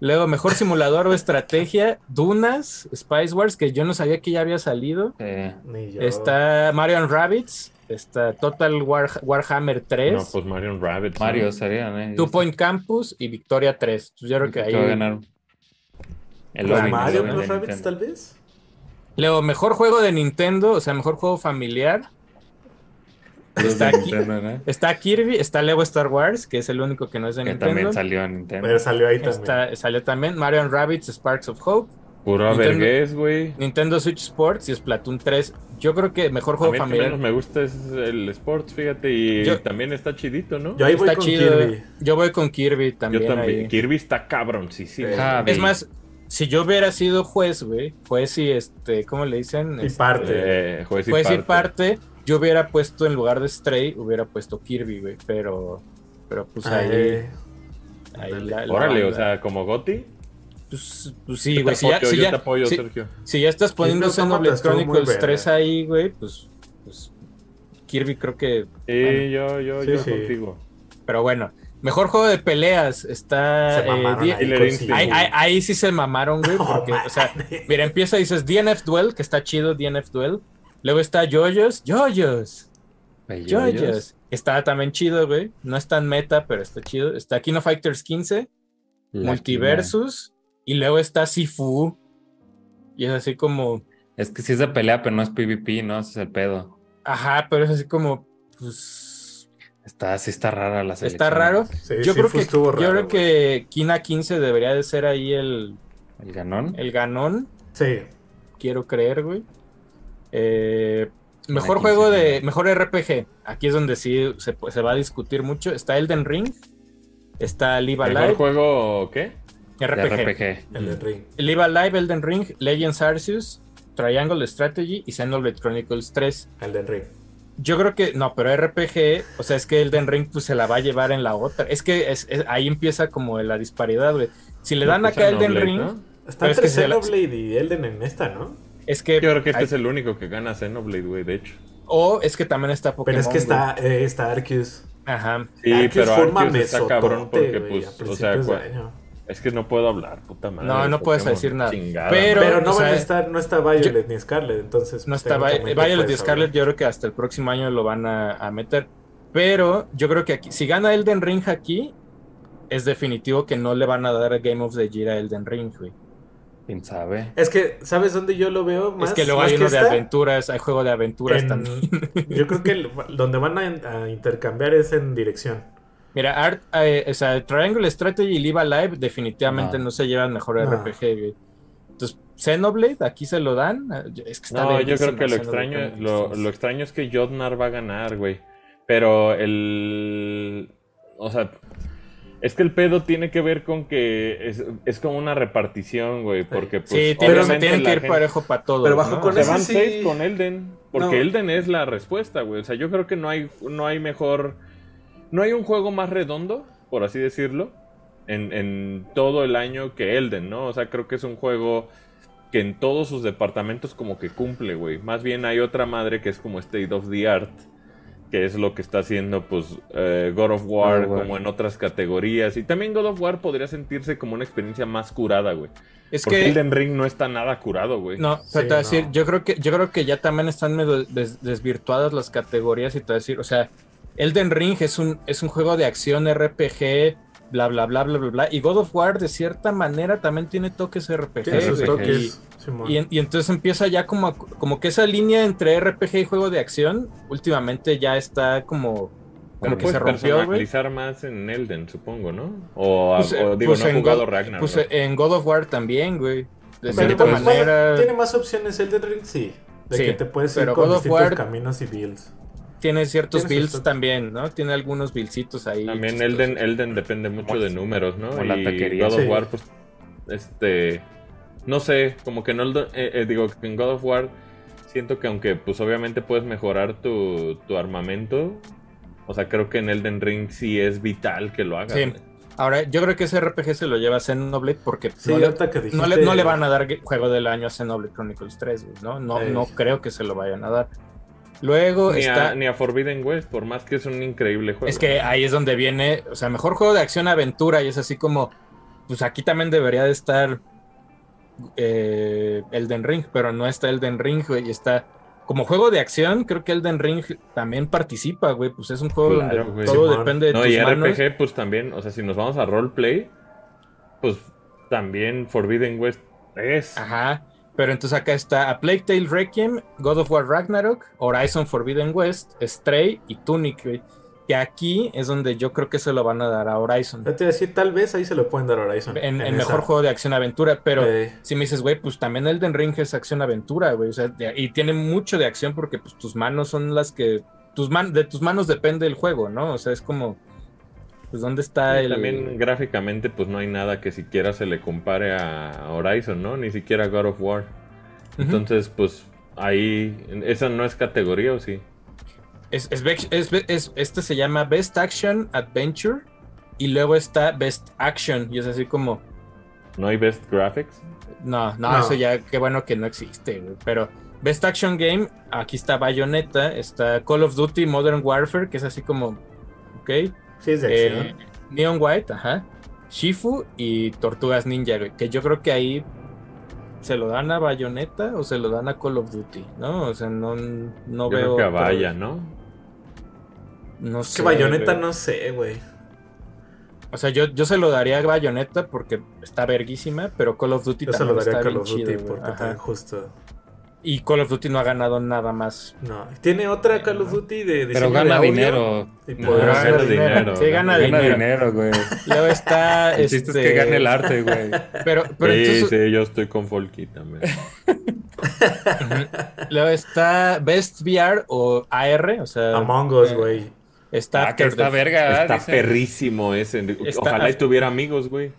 Luego, mejor simulador o estrategia, Dunas, Spice Wars, que yo no sabía que ya había salido. Eh, Ni yo. Está Mario Rabbids, está Total War- Warhammer 3, No, pues Mario Rabbit. Mario serían, ¿eh? Two Point Campus y Victoria 3. Pues yo creo que ahí... va a ganar. El ¿Para lobby, Mario el Nintendo. tal vez? Luego, mejor juego de Nintendo, o sea, mejor juego familiar. Está de aquí. Nintendo, ¿no? Está Kirby, está Lego Star Wars, que es el único que no es de Que Nintendo. también salió en Nintendo. Pero salió ahí también. Está- salió también Mario Rabbids Sparks of Hope, Puro Nintendo- vergués, güey. Nintendo Switch Sports y Splatoon 3. Yo creo que mejor A juego mí el que familiar. menos me gusta es el Sports, fíjate, y Yo- también está chidito, ¿no? Yo ahí voy Está con chido. Kirby. Yo voy con Kirby también. Yo también. ahí. Kirby está cabrón, sí, sí. Ah, Es más, si yo hubiera sido juez, güey, juez y este, ¿cómo le dicen? Y parte. Eh, juez y Juez y parte. Yo hubiera puesto en lugar de Stray, hubiera puesto Kirby, güey, pero, pero pues ahí, Ay, ahí ándale. la- la Órale, o sea, como Goti. Pues, pues sí, güey. Si si si- si ya estás poniendo Xenoblade Chronicles verga. 3 ahí, güey, pues, pues Kirby creo que. Sí, yo, yo, Sí, yo sí. contigo. Pero bueno, mejor juego de peleas está. Se eh, mamaron ahí ahí, ahí- ahí sí se mamaron, güey, porque, o sea, mira, empieza y dices DNF Duel, que está chido, DNF Duel. Luego está Yoyos, Yoyos, Yoyos. Yoyos. Está también chido, güey. No es tan meta, pero está chido. Está Kino Fighters 15, La Multiversus, y luego está Sifu. Y es así como. Es que sí es de pelea, pero no es PvP, ¿no? Ese es el pedo. ajá, pero es así como, pues, Está, sí está rara la selección. está raro. Sí, Yo sí, creo que, yo creo güey. que Kina 15 debería de ser ahí el, El ganón. el ganón. Sí. quiero creer, güey. Eh, mejor juego de. Mejor RPG. Aquí es donde sí se, se va a discutir mucho. Está Elden Ring. Está Live ¿Mejor Alive. juego qué? RPG. RPG. El de Ring. Live Alive, Elden Ring, Legends Arceus, Triangle Strategy y Xenoblade Chronicles 3. El de Ring. Yo creo que. No, pero RPG. O sea, es que Elden Ring pues, se la va a llevar en la otra. Es que es- es- ahí empieza como la disparidad, güey. Si le dan pues, acá Elden Xenoblade, Ring. ¿no? Está es entre que se la- Xenoblade y Elden en esta, ¿no? Es que. Yo creo que este hay- es el único que gana Xenoblade, güey, de hecho. O es que también está Pokémon. Pero es que está, eh, está Arceus. Ajá. Sí, Arceus pero forma Arceus está cabrón porque, pues, o sea. Es que no puedo hablar, puta madre. No, no puedes decir nada. chingada. Pero- Pero no o van a estar, no está Violet ni Scarlet, entonces. No está Vi- Violet puedes Scarlet, yo creo que hasta el próximo año lo van a, a meter. Pero yo creo que aquí, si gana Elden Ring aquí, es definitivo que no le van a dar Game of the Year a Elden Ring, güey. ¿Quién sabe? Es que, ¿sabes dónde yo lo veo más? es que luego más hay uno de esta? aventuras, hay juego de aventuras En- también. Yo creo que el- donde van a, a intercambiar es en dirección. Mira, Art, eh, o sea, Triangle Strategy y Live Alive definitivamente No. no, se llevan mejor No. RPG, güey. Entonces, Xenoblade, aquí se lo dan. Es que está No, yo creo que lo extraño, lo, lo extraño es que Jotnar va a ganar, güey. Pero el. O sea. Es que el pedo tiene que ver con que es, es como una repartición, güey. Porque, pues. Sí, tiene- obviamente tienen que ir gente- parejo para todos. Pero bajo ¿no? con Se ese van sí- seis con Elden. Porque No. Elden es la respuesta, güey. O sea, yo creo que no hay, no hay mejor. No hay un juego más redondo, por así decirlo, en, en todo el año que Elden, ¿no? O sea, creo que es un juego que en todos sus departamentos como que cumple, güey. Más bien hay otra madre que es como State of the Art, que es lo que está haciendo, pues, eh, God of War, como en otras categorías. Y también God of War podría sentirse como una experiencia más curada, güey. Es Porque que Elden Ring no está nada curado, güey. No, Sí, pero te voy a decir, no. yo creo que yo creo que ya también están medio des- desvirtuadas las categorías y te voy a decir, o sea, Elden Ring es un es un juego de acción RPG, bla bla bla bla bla bla y God of War de cierta manera también tiene toques RPG, Tiene toques. Y, y y entonces empieza ya como a- como que esa línea entre RPG y juego de acción últimamente ya está como Pero como que se puedes rompió, personalizar más en Elden, supongo, ¿no? O, Pues, eh, o digo, pues no he en jugado God- Ragnarok. Pues eh, en God of War también, güey. De Pero, cierta pues, manera ¿Tiene más opciones el de Ring? Sí. De Sí, que te puedes ir pero con God of distintos War- caminos y builds. Tiene ciertos builds también, ¿no? Tiene algunos buildcitos ahí. También chistosos. Elden, Elden depende mucho Como- de números, ¿no? como la y taquería. God of Sí. War, pues, este, no sé, como que no, eh, eh, digo, que en God of War siento que aunque, pues, obviamente puedes mejorar tu, tu armamento, o sea, creo que en Elden Ring sí es vital que lo hagas. Sí. Ahora, yo creo que ese RPG se lo lleva a Xenoblade porque Sí, no, le, ahorita que dijiste... no, le, no le van a dar juego del año a Xenoblade Chronicles 3, güey, ¿no? No, no creo que se lo vayan a dar. Luego Ni, está... a, ni a Forbidden West, por más que es un increíble juego. Es que ahí es donde viene, o sea, mejor juego de acción-aventura y es así como, pues aquí también debería de estar eh, Elden Ring, pero no está Elden Ring, güey, y está como juego de acción, creo que Elden Ring también participa, güey, pues es un juego Claro, donde güey. todo depende de No, tus y manos. RPG, pues también, o sea, si nos vamos a roleplay, pues también Forbidden West es. Ajá. Pero entonces acá está A Plague Tale Requiem, God of War Ragnarok, Horizon Forbidden West, Stray y Tunic, güey. Que aquí es donde yo creo que se lo van a dar a Horizon. Yo te iba a decir, tal vez ahí se lo pueden dar a Horizon. En, mejor juego de acción-aventura, pero Eh, si me dices, güey, pues también Elden Ring es acción-aventura, güey. O sea, de- y tiene mucho de acción porque pues tus manos son las que. Tus man, de tus manos depende el juego, ¿no? O sea, es como. Pues dónde está Y el. También gráficamente, pues no hay nada que siquiera se le compare a Horizon, ¿no? Ni siquiera God of War. Entonces, pues ahí, esa no es categoría, ¿o sí? Es, es, es- es- este se llama Best Action Adventure y luego está Best Action y es así como, ¿No hay Best Graphics? no, no, No. eso ya, qué bueno que no existe, pero Best Action Game, aquí está Bayonetta, está Call of Duty Modern Warfare, que es así como, ok, sí, es de eh, acción. Neon White, ajá, Shifu y Tortugas Ninja, güey, que yo creo que ahí se lo dan a Bayonetta o se lo dan a Call of Duty, ¿no? O sea, no, no Yo veo... creo que a otro- Vaya, ¿no? No Es sé, que Bayonetta güey. no sé, güey. O sea, yo, yo se lo daría a Bayonetta porque está verguísima, pero Call of Duty Yo se lo daría a está Call bien of Duty chido, porque Ajá. justo. Y Call of Duty no ha ganado nada más. No. Tiene otra Call of Duty de Pero de gana audio? dinero. Y No, podrá gana dinero. Sí, gana, Gana dinero. dinero, güey. Luego está. El este, es que gane el arte, güey. Pero, pero sí, entonces. sí, yo estoy con Folky también. Luego está Best VR o AR, o sea. Among Us, eh, güey. Está Ah, que está the- verga, Está dice. perrísimo ese. Está- Ojalá y tuviera amigos, güey.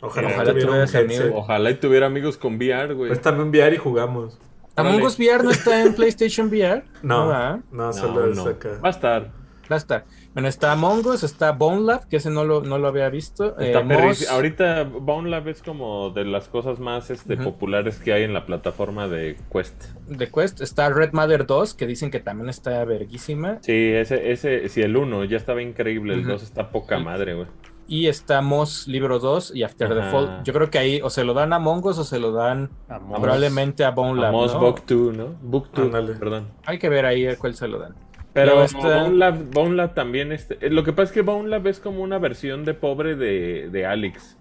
Ojalá, Ojalá tuviera headset. amigos. Ojalá y tuviera amigos con VR, güey. Pues también VR y jugamos. Among. Us VR no está en PlayStation VR. No, no, No, solo es no. acá. Va a estar. Ya está. Bueno, está Among Us, está Bone Lab, que ese no lo, no lo había visto. Está eh. Moss, Ahorita Bone Lab es como de las cosas más este, populares que hay en la plataforma de Quest. de Quest. Está Red Mother 2, que dicen que también está verguísima. Sí, ese, ese, si el 1 ya estaba increíble, el Ujú. 2 está poca madre, güey. Y está Moss libro 2 y After the Ajá. Fall. Yo creo que ahí o se lo dan a Mongos o se lo dan probablemente a Bone Lab. ¿no? Book 2, ¿no? Book 2, Ándale. perdón. Hay que ver ahí a cuál se lo dan. Pero Luego está- Bone, Lab, Bone Lab también este, eh, Lo que pasa es que Bone Lab es como una versión de pobre de, de Alex,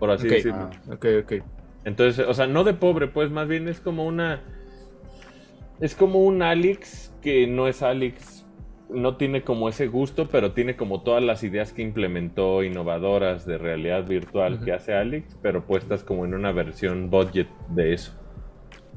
por así decirlo. Ah. Ok, ok. Entonces, o sea, no de pobre, pues más bien es como una. Es como un Alex que no es Alex. No tiene como ese gusto, pero tiene como todas las ideas que implementó innovadoras de realidad virtual que hace Alex, pero puestas como en una versión budget de eso.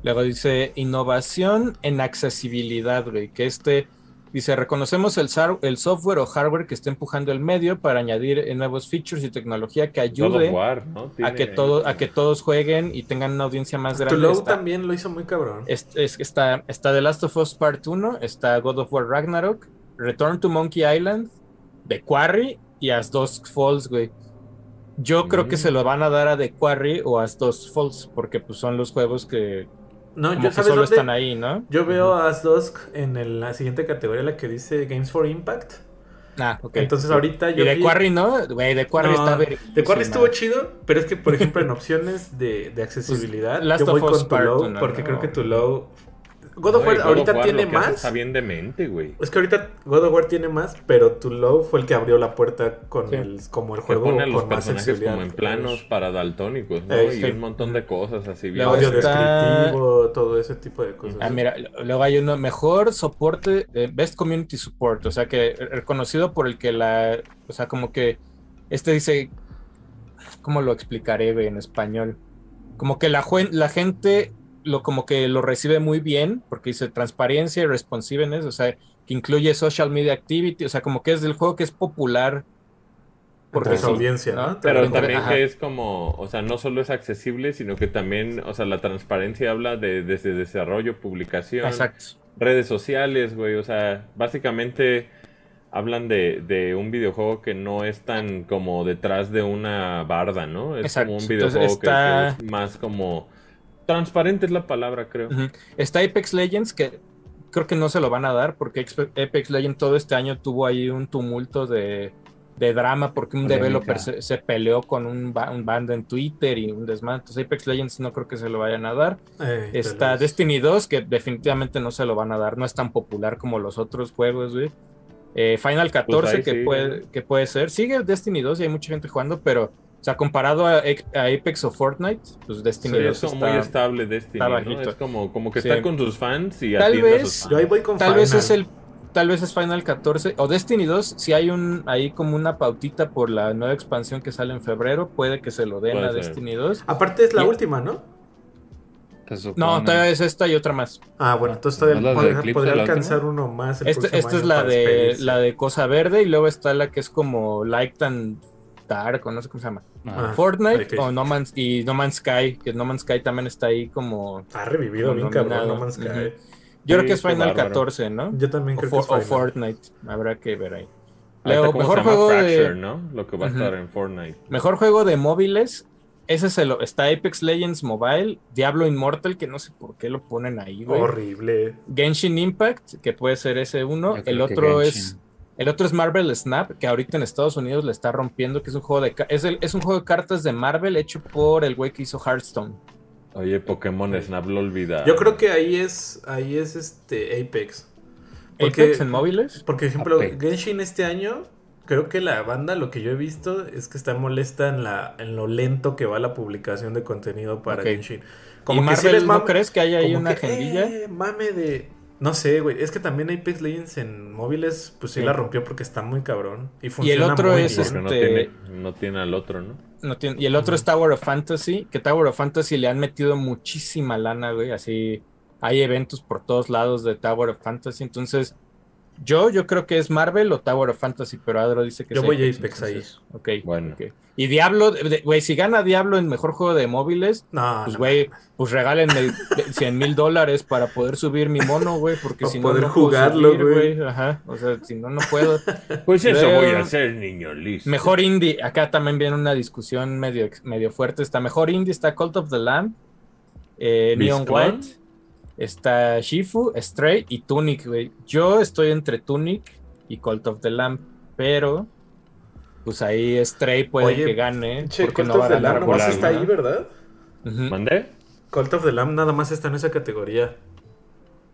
Luego dice innovación en accesibilidad, güey. Que este dice: reconocemos el, software o hardware que está empujando el medio para añadir eh, nuevos features y tecnología que ayude War, ¿no? a que, todo, a que todos jueguen y tengan una audiencia más grande. low Está- también lo hizo muy cabrón. Es, es- está, está The Last of Us Part 1, está God of War Ragnarok, Return to Monkey Island, The Quarry y As Dusk Falls, güey. Yo creo que Mm. se lo van a dar a The Quarry o As Dusk Falls, porque pues son los juegos que No, yo sabes solo dónde? están ahí, ¿no? Yo veo a As Dusk en el- la siguiente categoría, la que dice Games for Impact. Ah, ok. Entonces ahorita Y yo The vi- Quarry, ¿no? Güey, The Quarry No, está The verguísima. Quarry estuvo chido, pero es que, por ejemplo, en opciones de, de accesibilidad, Pues, Last yo voy of con tu Part low, Uno, porque ¿no? creo que tu low... God of War God of ahorita War tiene lo que hace más. Está bien demente, güey. Es que ahorita God of War tiene más, pero tu low fue el que abrió la puerta con Sí. el, como el Que juego pone a los personajes como en planos para daltónicos, ¿no? Eh, y sí. un montón de cosas así bien. Luego Audio está- descriptivo, todo ese tipo de cosas. Ah, mira, luego hay uno mejor soporte, eh, Best Community Support, o sea que reconocido por el que la, o sea, como que este dice, ¿cómo lo explicaré güey, en español? Como que la, juen- la gente lo como que lo recibe muy bien, porque dice transparencia y responsiveness, o sea, que incluye social media activity, o sea, como que es del juego que es popular. Porque su sí, audiencia, ¿no? Pero Ajá. también que es como, o sea, no solo es accesible, sino que también, o sea, la transparencia habla de desde desarrollo, publicación, Exacto. redes sociales, güey, o sea, básicamente hablan de, de un videojuego que no es tan como detrás de una barda, ¿no? Es Exacto. como un Entonces videojuego está- que, es más como transparente es la palabra, creo. Está Apex Legends, que creo que no se lo van a dar, porque Apex Legends todo este año tuvo ahí un tumulto de, de drama, porque un Polémica. developer se, se peleó con un, ba- un bando en Twitter y un desmán. Entonces Apex Legends no creo que se lo vayan a dar. Está Destiny 2, que definitivamente no se lo van a dar, no es tan popular como los otros juegos, güey. Eh, Final 14, Pues que, puede, que puede ser. Sigue Destiny 2 y hay mucha gente jugando, pero, o sea, comparado a, a Apex o Fortnite, pues Destiny Sí, 2 es como está- muy estable Destiny, está ¿no? bajito. Es como, como que Sí. está con sus fans y Tal a vez- Yo ahí voy con Tal vez es el tal vez es Final 14 o Destiny 2, si hay un ahí como una pautita por la nueva expansión que sale en febrero, puede que se lo den Puede a ser. Destiny 2. Aparte es la Y- última, ¿no? No, todavía es esta y otra más. Ah, bueno, entonces todavía ¿No podría, Eclipse, podría alcanzar uno más. el Este- esta es la de la de Cosa Verde y luego está la que es como Light and Dark, o no sé cómo se llama. Ah, Fortnite o No Man's y No Man's Sky, que No Man's Sky también está ahí como Ha revivido como bien cabrón. No Man's Sky. Yo Sí, creo que es Final bárbaro. 14, ¿no? Yo también O, creo For- que o es Final. Fortnite, habrá que ver ahí. Ahorita, Luego, ¿cómo se mejor llama? juego Fracture, de ¿no? Lo que va a estar en Fortnite. Mejor juego de móviles. Ese se lo, está Apex Legends Mobile, Diablo Immortal, que no sé por qué lo ponen ahí, güey. Horrible. Genshin Impact, que puede ser ese uno. Yo El otro Genshin. es el otro es Marvel Snap, que ahorita en Estados Unidos le está rompiendo, que es un juego de es, el- es un juego de cartas de Marvel hecho por el güey que hizo Hearthstone. Oye, Pokémon Snap lo olvida. Yo creo que ahí es, ahí es este Apex. Porque- Apex en móviles. Porque, por ejemplo, Apex. Genshin este año, creo que la banda, lo que yo he visto, es que está molesta en, la, en lo lento que va la publicación de contenido para. Genshin. ¿Y que sí Marvel les no crees que haya ahí como una que, agendilla? eh, mame de... No sé, güey. Es que también Apex Legends en móviles, pues sí, Sí. la rompió porque está muy cabrón. Y, Y el funciona otro muy es bien. Porque no, este- tiene, no tiene al otro, ¿no? No tiene- y el otro es Tower of Fantasy, que Tower of Fantasy le han metido muchísima lana, güey. Así hay eventos por todos lados de Tower of Fantasy. Entonces, yo, yo creo que es Marvel o Tower of Fantasy, pero Adro dice que Yo es voy a Apex ahí. ok, Bueno. ok. Y Diablo, güey, si gana Diablo en mejor juego de móviles, No, pues güey, pues regálenme 100 mil dólares para poder subir mi mono, güey, porque si no, poder no puedo jugarlo, güey. Ajá, o sea, si no, no puedo. Pues eso voy a hacer, niño, listo. Mejor indie, acá también viene una discusión medio, medio fuerte. Está mejor indie, está Cult of the Lamb, eh, Neon. White, está Shifu, Stray y Tunic, güey. Yo estoy entre Tunic y Cult of the Lamb, pero pues ahí Stray puede Oye, que gane. Che, porque Cult no va a of the Lamb nomás está ahí, ¿verdad? Ujú, ¿Mandé? Cult of the Lamb nada más está en esa categoría.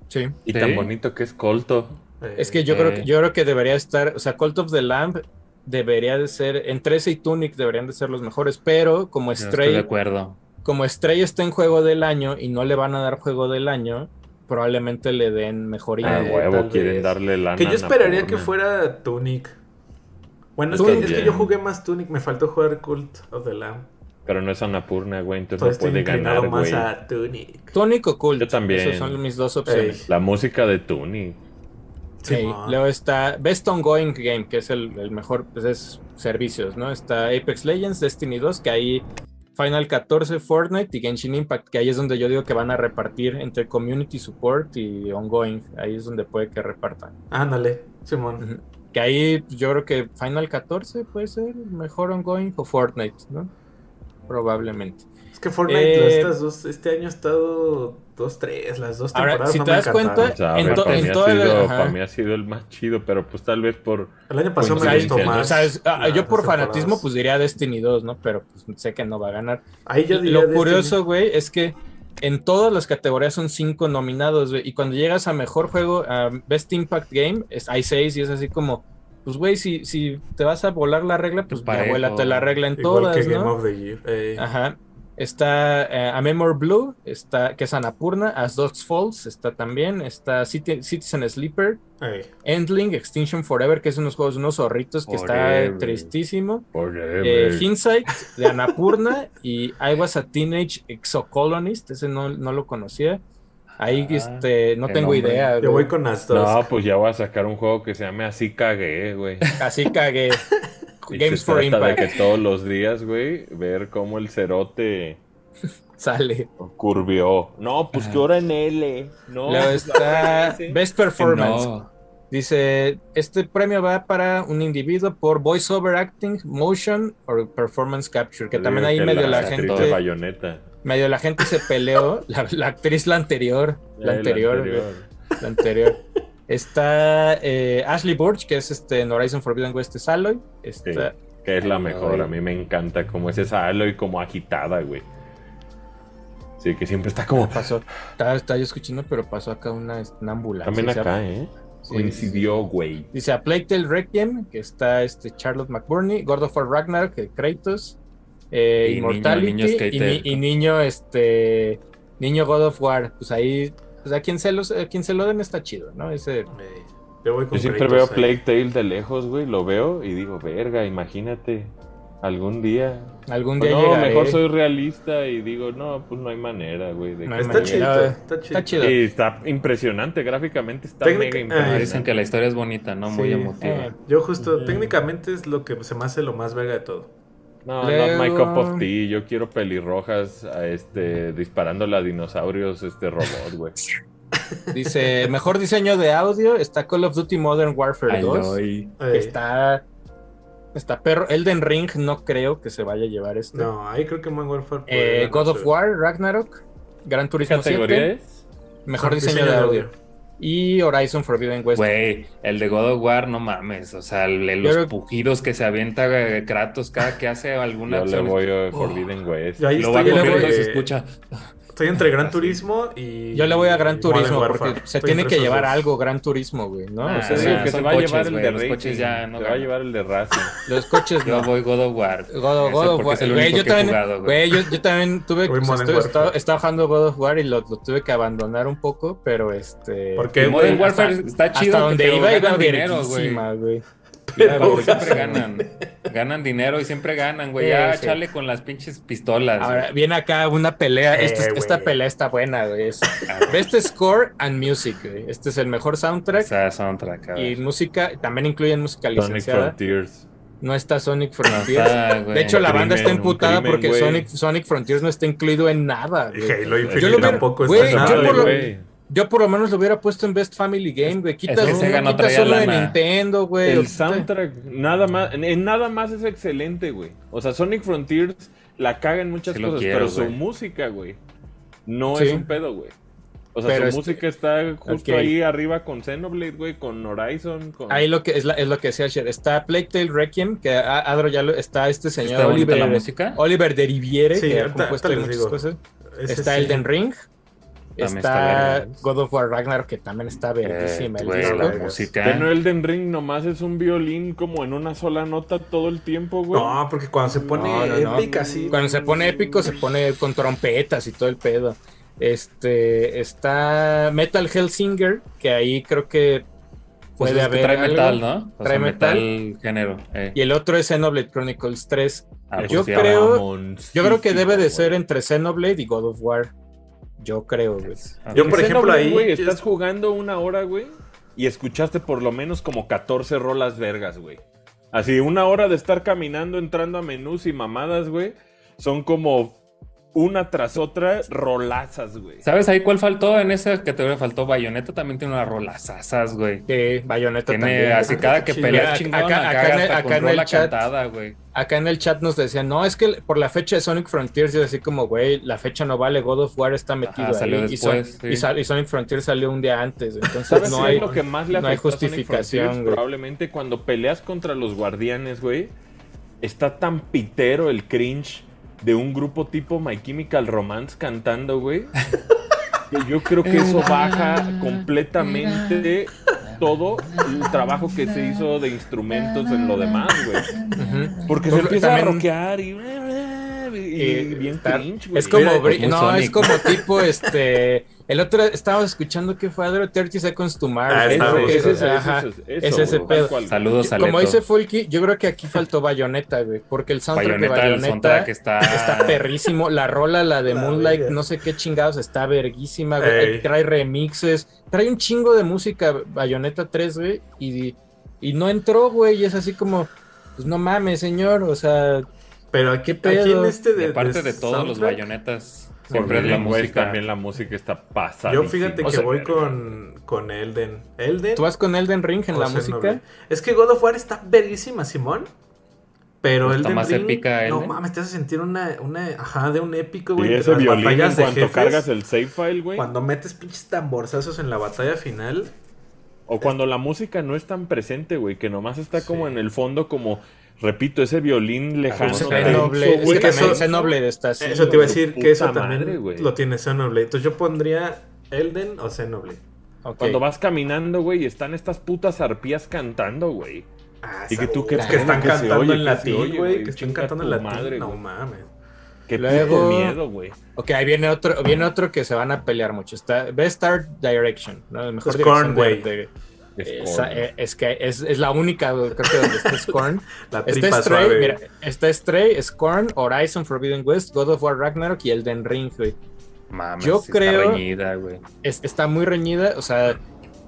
Sí. Y Sí. tan bonito que es Colto. Eh, Es que yo creo Eh. que yo creo que debería estar, o sea, Cult of the Lamb debería de ser, entre ese y Tunic deberían de ser los mejores, pero como Yo estoy de Stray, acuerdo. Como Stray está en juego del año y no le van a dar juego del año, probablemente le den mejor A Eh, huevo, quieren darle lana. Que yo esperaría que fuera Tunic. Bueno, es, Tunic. que, es que yo jugué más Tunic, me faltó jugar Cult of the Lamb. Pero no es Annapurna, güey, entonces Entonces no puede ganar, más güey. a Tunic. Tunic o Cult. Yo también. Esas son mis dos opciones. La música de Tuni. Sí, luego está Best Ongoing Game, que es el, el mejor, pues es servicios, ¿no? Está Apex Legends, Destiny 2, que ahí Final 14, Fortnite y Genshin Impact, que ahí es donde yo digo que van a repartir entre Community Support y Ongoing, ahí es donde puede que repartan. Ándale, Simón. Que ahí yo creo que Final 14 puede ser mejor Ongoing o Fortnite, ¿no? Probablemente. Es que Fortnite Eh, estas dos, este año ha estado 2-3, las dos Ahora, temporadas si no te me das encantaron. cuenta, O sea, En para, en mí ha todo el- sido, ajá. para mí ha sido el más chido, pero pues tal vez por... El año pasado me gustó más. O sea, es- ah, las yo por fanatismo pues diría Destiny 2, ¿no? Pero pues, sé que no va a ganar. Ahí yo Y diría lo Destiny. curioso, güey, es que en todas las categorías son cinco nominados, güey. Y cuando llegas a mejor juego, a Best Impact Game, es, hay seis y es así como, pues, güey, si, si te vas a volar la regla, pues mi abuela te la regla en Igual todas, que Game ¿no? of the Year. Eh, Ajá. Está eh, A Memory Blue, está, que es Annapurna, As Dogs Falls, está también, está Citi- Citizen Sleeper. Endling, Extinction Forever, que es unos juegos, unos zorritos que está tristísimo. Eh. Hindsight de Annapurna y I Was a Teenage Exocolonist, ese no, no lo conocía. Ahí Ah, este, no tengo nombre. idea. Yo güey. voy con Astos. No, pues ya voy a sacar un juego que se llame Así Cagué, güey. Así cagué. Y Games se for trata Impact de que todos los días, güey, ver cómo el cerote sale. curvió. No, pues que ahora en L. No, Luego está. Best Performance. No. Dice, este premio va para un individuo por voice over acting, motion o performance capture, que Yo también ahí que medio la, de gente, Bayonetta. medio la gente se peleó, la, la actriz la anterior, la Eh, anterior, güey. la anterior. Está eh, Ashley Burch, que es este en Horizon Forbidden West es Aloy. Está, Que es la mejor, a mí me encanta como es esa Aloy como agitada, güey. Sí, que siempre está como... pasó, estaba, estaba yo escuchando, pero pasó acá una, una ambulancia. También acá, ¿eh? Sí. Coincidió, güey. Dice a Plague Tale Requiem, que está este Charlotte McBurney, God of War Ragnarok, que Kratos, eh, Y Immortality niño- niño y, skater. ni- y niño este niño God of War. Pues ahí, pues a quien se los, a quien se lo den está chido, ¿no? Ese Eh, yo voy con Yo siempre veo ahí. Plague Tale de lejos, güey, lo veo y digo, verga, imagínate, algún día. algún O día no, llegaré. mejor soy realista y digo, no, pues no hay manera, güey. de No que- hay Está manera. chido, está chido. Está chido. Sí, está impresionante, gráficamente está Técnica- mega eh, impresionante. Dicen que la historia es bonita, ¿no? Muy emotiva. Eh, Yo justo, Mm. técnicamente es lo que se me hace lo más verga de todo. No, Luego- not my cup of tea. Yo quiero pelirrojas a este, disparándole a dinosaurios este robot, güey. dice, mejor diseño de audio, está Call of Duty Modern Warfare 2. Aloy. Eh, que está está perro Elden Ring no creo que se vaya a llevar este No, ahí creo que Modern Warfare. Eh, God of. War Ragnarok Gran ¿Qué Turismo categoría 7 es? mejor diseño, de audio y Horizon Forbidden West Güey, el de God of War, no mames. O sea, el- los Yo creo- pujidos que se avienta eh, Kratos cada que hace alguna Yo le acción. voy a Forbidden West. Yo ahí Lo va estoy, cogiendo entre, y se escucha. Estoy entre Gran Turismo y. yo le voy a Gran Turismo porque se Estoy tiene que llevar dos. algo Gran Turismo güey no Ah, O sea, Yo sí, que se va a coches, llevar el de los Racing. coches ya no se va a llevar el de Racing. los coches Yo no voy God of War. God of, God of porque War. es el Güey, único yo también, jugado, güey. yo, yo también tuve, estuve- Warfare. estaba, estaba jugando God of War y lo, lo tuve que abandonar un poco, pero este... ¿Por qué, El Modern? Warfare hasta- está chido. hasta donde iba iba dinero, güey. Güey. Siempre ganan. Ganan dinero y siempre ganan, güey. Sí, Ya sí. chale con las pinches pistolas. Ahora güey. viene acá una pelea. Eh, esta, pelea está buena, güey. Es Best Score and Music, güey. Este es el mejor soundtrack. Soundtrack, a Y música, también incluyen música Sonic licenciada. Frontiers. No está Sonic No Frontiers. está, güey. de hecho, la banda está emputada crimen, porque. Sonic, Sonic Frontiers no está incluido en nada. Y güey. Halo Yo Infinite lo tampoco güey, está yo nada, por lo- güey. Yo por lo menos lo hubiera puesto en Best Family Game, güey. Quita, Es que no, Sega no quita traía solo de. Nintendo, güey. El soundtrack, nada más, en nada más es excelente, güey. O sea, Sonic Frontiers la caga en muchas Sí cosas, quiero, pero su música, güey, no Sí. es un pedo, güey. O sea, Pero su este- música está justo ahí arriba con Xenoblade, güey, con Horizon, con... Ahí lo que es, la- es lo que decía Sher. Está Plague Tale Requiem, que a- Adro ya lo está este señor ¿Está Oliver, la música? Oliver de Riviere, Sí, que ha compuesto muchas digo. cosas. Ese está sí. Elden Ring. También está. God of War Ragnarok, que también está verguísima. Eh, el güey, disco. la música. Pero Elden Ring nomás es un violín como en una sola nota todo el tiempo, güey. No, porque cuando se pone No, no, no. épica así. Cuando se pone épico, se pone con trompetas y todo el pedo. Este está Metal Hellsinger, que ahí creo que Pues puede es que haber. trae algo. metal, ¿no? O Trae sea, metal. metal género. eh. Y el otro es Xenoblade Chronicles 3. Ah, pues yo sí, creo- Yo creo que debe de ser entre Xenoblade y God of War. Yo creo, güey. Yo, por ejemplo, ahí- güey, estás jugando una hora, güey, y escuchaste por lo menos como 14 rolas vergas, güey. Así, una hora de estar caminando, entrando a menús y mamadas, güey, son como una tras otra rolazas, güey. ¿Sabes ahí cuál faltó? En esa categoría faltó Bayonetta, también tiene unas rolazasas, güey. Que Bayonetta Tiene también. así Ah, cada que pelea Acá- chingón, acá- acá, acá en acá con en el chat- cantada, güey. Acá en el chat nos decían, no, es que por la fecha de Sonic Frontiers, yo así como, güey, la fecha no vale, God of War está metido Ajá, salió ahí. y, Son- después, sí. y sal- y Sonic Frontiers salió un día antes, entonces ¿Sabes no hay... es lo que más le no hay justificación, güey. Probablemente cuando peleas contra los guardianes, güey, está tan pitero el cringe de un grupo tipo My Chemical Romance cantando, güey. que yo creo que eso baja completamente todo el trabajo que se hizo de instrumentos en lo demás, güey. Porque se empieza a rockear y, y Eh, bien cringe, güey. Es como, Mira, no, es como tipo, este, el otro, estábamos escuchando que fue Adro 30 Seconds to Mars. Ah, Ese es- eso, ese pedo. Saludos a Como dice Fulky, yo creo que aquí faltó Bayonetta, güey, porque el soundtrack Bayonetta, de Bayonetta soundtrack está... está perrísimo. La rola, la de La Moonlight, no sé qué chingados, está verguísima, güey. Ey. Trae remixes, trae un chingo de música Bayonetta 3, güey, y, y no entró, güey, y es así como, pues no mames, señor, o sea, Pero aquí, ¿Qué pedo? aquí en este Y de. aparte de todos los bayonetas, siempre es la música. también la música está pasada. Yo fíjate O que sea, voy con, con Elden. Elden. tú vas con Elden Ring en o la música. Es que God of War está verguísima, Simón. Pero Está Elden más Ring, épica, No mames, te hace sentir una, una. Ajá, de un épico, Y güey. ese Las violín en batallas de cuanto jefes, cargas el save file, güey. Cuando metes pinches tamborzazos en la batalla final. O cuando la música no es tan presente, güey, que nomás está como Sí. en el fondo, como, repito, ese violín lejano. Ese Xenoblade, es que eso- Xenoblade está así. Eso te iba a decir que eso también lo tiene Xenoblade. Entonces yo pondría Elden o Xenoblade. Ok. Cuando vas caminando, güey, y están estas putas arpías cantando, güey. Ah, Y que tú, qué que están que se cantando oye, en latín, güey. Que están cantando en latín. madre, no mames. Qué Luego- miedo, güey. Ok, ahí viene otro, viene otro que se van a pelear mucho. Está Best Art Direction, ¿no? El mejor Scorn, dirección de- güey. de- Es esa- eh, es que es, es la única, güey, creo que donde está Scorn. La Está Stray, mira, está Stray, Scorn, Horizon Forbidden West, God of War Ragnarok y Elden Ring, güey. Mames, Yo creo- Está reñida, güey. Es- está muy reñida, o sea,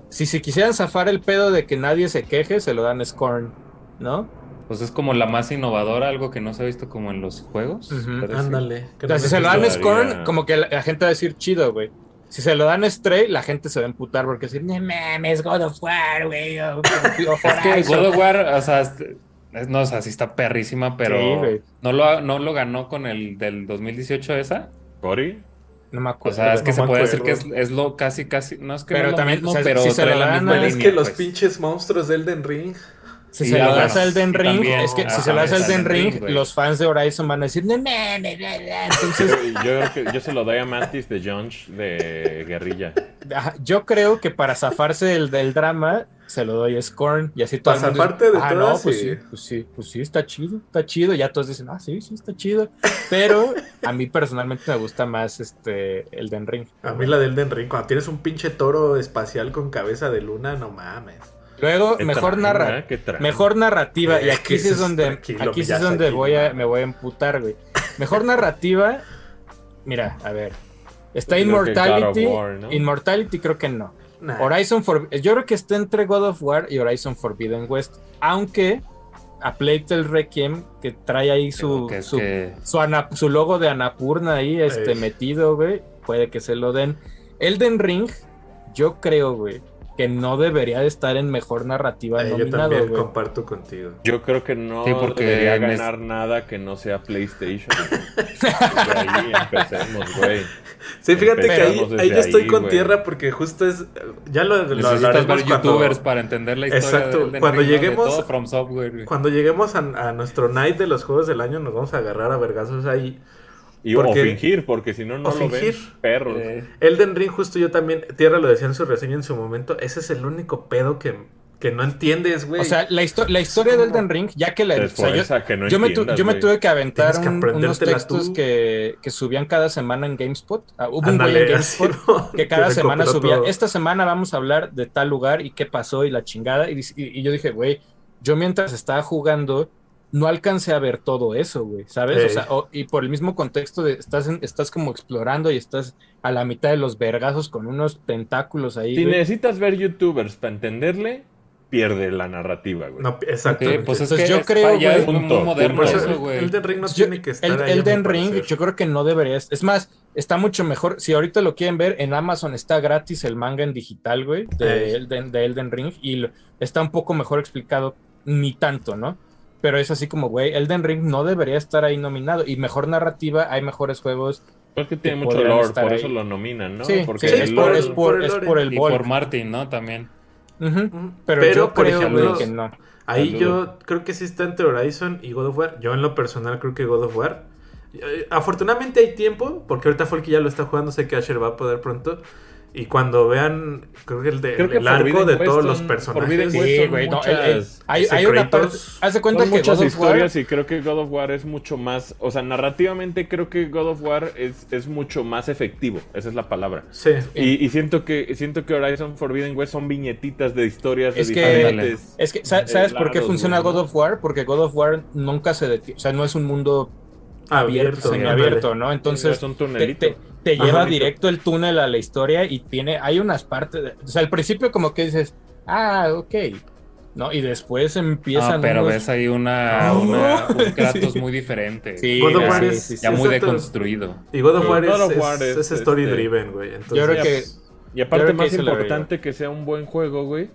si se quisieran zafar el pedo de que nadie se queje, se lo dan a Scorn, ¿no? Pues es como la más innovadora, algo que no se ha visto como en los juegos. Ándale. O sea, si se lo dan a Scorn, como que la, la gente va a decir chido, güey. Si se lo dan a Stray, la gente se va a emputar porque decir, no mames, God of War, güey. o- o Es que Horizon". God of War, o sea, no, o sea, sí está perrísima, pero Sí, no, lo, no lo ganó con el del 2018 esa. ¿Cory? No me O acuerdo. sea, es que no se puede decir que es, es lo casi, casi, no es que Pero no es lo también, mismo, o sea, pero si se lo la dan a- es que los pues. pinches monstruos de Elden Ring. Si Sí, se lo das bueno, a Elden y Ring, también, es que si se lo das a también Elden está Elden Ring, Ring, los fans de Horizon van a decir, no mames, bla, bla". entonces Yo, yo creo que yo se lo doy a Mantis de Jones de Guerrilla. ajá, yo creo que para zafarse del, del drama, se lo doy a Scorn y así todo Para el mundo zafarte de ah, todas, no, pues sí. sí, pues sí, pues sí, está chido, está chido, ya todos dicen, ah, sí, sí, está chido, pero a mí personalmente me gusta más este Elden Ring. A mí la de Elden Ring, cuando tienes un pinche toro espacial con cabeza de luna, no mames. Luego, Qué mejor narra, qué tranza. Mejor narrativa, y Eh, aquí sí es donde, aquí sí es donde voy a, me voy a emputar, güey. Mejor narrativa, mira, a ver, está creo que Immortality, God of War, ¿no? Immortality creo que no. Nah. Horizon For, yo creo que está entre God of War y Horizon Forbidden West, aunque a Plague Tale Requiem, que trae ahí su, que su, que- su, ana- su logo de Anapurna ahí este, Ey. metido, güey, puede que se lo den. Elden Ring, yo creo, güey, que no debería de estar en mejor narrativa Eh, yo nominado, también güey. comparto contigo. Yo creo que no Sí, porque debería es- ganar nada que no sea PlayStation. Ahí empecemos, güey. Sí, fíjate que ahí, ahí yo estoy ahí, con tierra porque justo es. Ya lo, lo Necesitas hablaremos ver cuando- youtubers para entender la historia Exacto, cuando lleguemos- todo From Software. Cuando lleguemos a, a nuestro night de los juegos del año, nos vamos a agarrar a vergazos ahí. Y Porque- o fingir, porque si no, no lo ven fingir. perros. Eh, Elden Ring, justo yo también, Tierra lo decía en su reseña en su momento, ese es el único pedo que, que no entiendes, güey. O sea, la, histo- la historia de Elden Ring, ya que la o sea, yo, esfuerza que no yo me, yo tuve que aventar que un- unos textos que, que subían cada semana en GameSpot. Ah, hubo un güey en GameSpot ¿no? que cada semana subía, todo. esta semana vamos a hablar de tal lugar y qué pasó y la chingada. Y, dice- y- y yo dije, güey, yo mientras estaba jugando no alcancé a ver todo eso, güey, ¿sabes? O sea, o- y por el mismo contexto de estás, en- estás como explorando y estás a la mitad de los vergazos con unos tentáculos ahí. Si güey. necesitas ver youtubers para entenderle, pierde la narrativa, güey. No, sí, exactamente. pues es Pues que yo es- creo, güey, es muy, moderno punto, eso eso, el- güey. Elden Ring no Yo- tiene que estar el, ahí, Elden Ring, parecer. yo creo que no debería. Es más, está mucho mejor. Si ahorita lo quieren ver, en Amazon está gratis el manga en digital, güey, de, Ey. Elden, de Elden Ring. Y lo- está un poco mejor explicado, ni tanto, ¿no? Pero es así como, güey, Elden Ring no debería estar ahí nominado. Y mejor narrativa, hay mejores juegos. Es que tiene que mucho lore, por ahí. eso lo nominan, ¿no? Sí, Porque sí, el es, por, lore- es, por, es lore. por el Y Volk. por Martin, ¿no? También. Pero, Pero, yo por creo, ejemplo, que no. Ahí Saludo. yo creo que sí está entre Horizon y God of War. Yo en lo personal creo que God of War. Eh, Afortunadamente hay tiempo, porque ahorita Folky ya lo está jugando, sé que Asher va a poder pronto. Y cuando vean, creo que el, de, Creo que el arco de todos los son- personajes. Sí, güey, no, muchas- el- el- hay, hay una parte. De cuenta que muchas God of War- historias y creo que God of War es mucho más, o sea, narrativamente creo que God of War es, es mucho más efectivo, esa es la palabra. Sí. Y, y siento que siento que Horizon Forbidden West son viñetitas de historias Es de que- diferentes. Es que, ¿sa- ¿sabes por qué funciona God of War? Porque God of War nunca se detiene. O sea, no es un mundo abierto, Abierto. semiabierto, ¿no? Entonces, es un te, tunelito. te- te Ajá, lleva bonito. directo el túnel a la historia y tiene, hay unas partes, de- o sea, al principio como que dices, ah, ok, ¿no? Y después empiezan Ah, pero unos- ves ahí una, No. una- un Kratos Sí. muy diferente. Sí, God of ya, War sí, es- sí, sí. Ya sí, muy deconstruido. Y God of War es, God of es- War es, es story este, driven, güey. Entonces, Yo creo Y que... Y aparte, más importante que sea un buen juego, güey,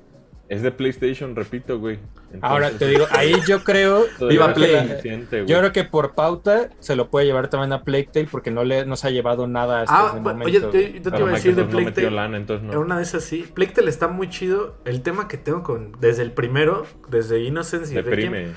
es de PlayStation, repito, güey. Ahora te digo, ahí yo creo... Viva Play. Yo creo que por pauta se lo puede llevar también a Plague Tale porque no le no se ha llevado nada hasta Ah, ese bueno, momento. oye, yo, güey. yo te iba a decir de Microsoft no Plague metió Tale. lana, entonces En no. una de esas sí. Plague Tale está muy chido. El tema que tengo con desde el primero, desde Innocence y Requiem, Deprime.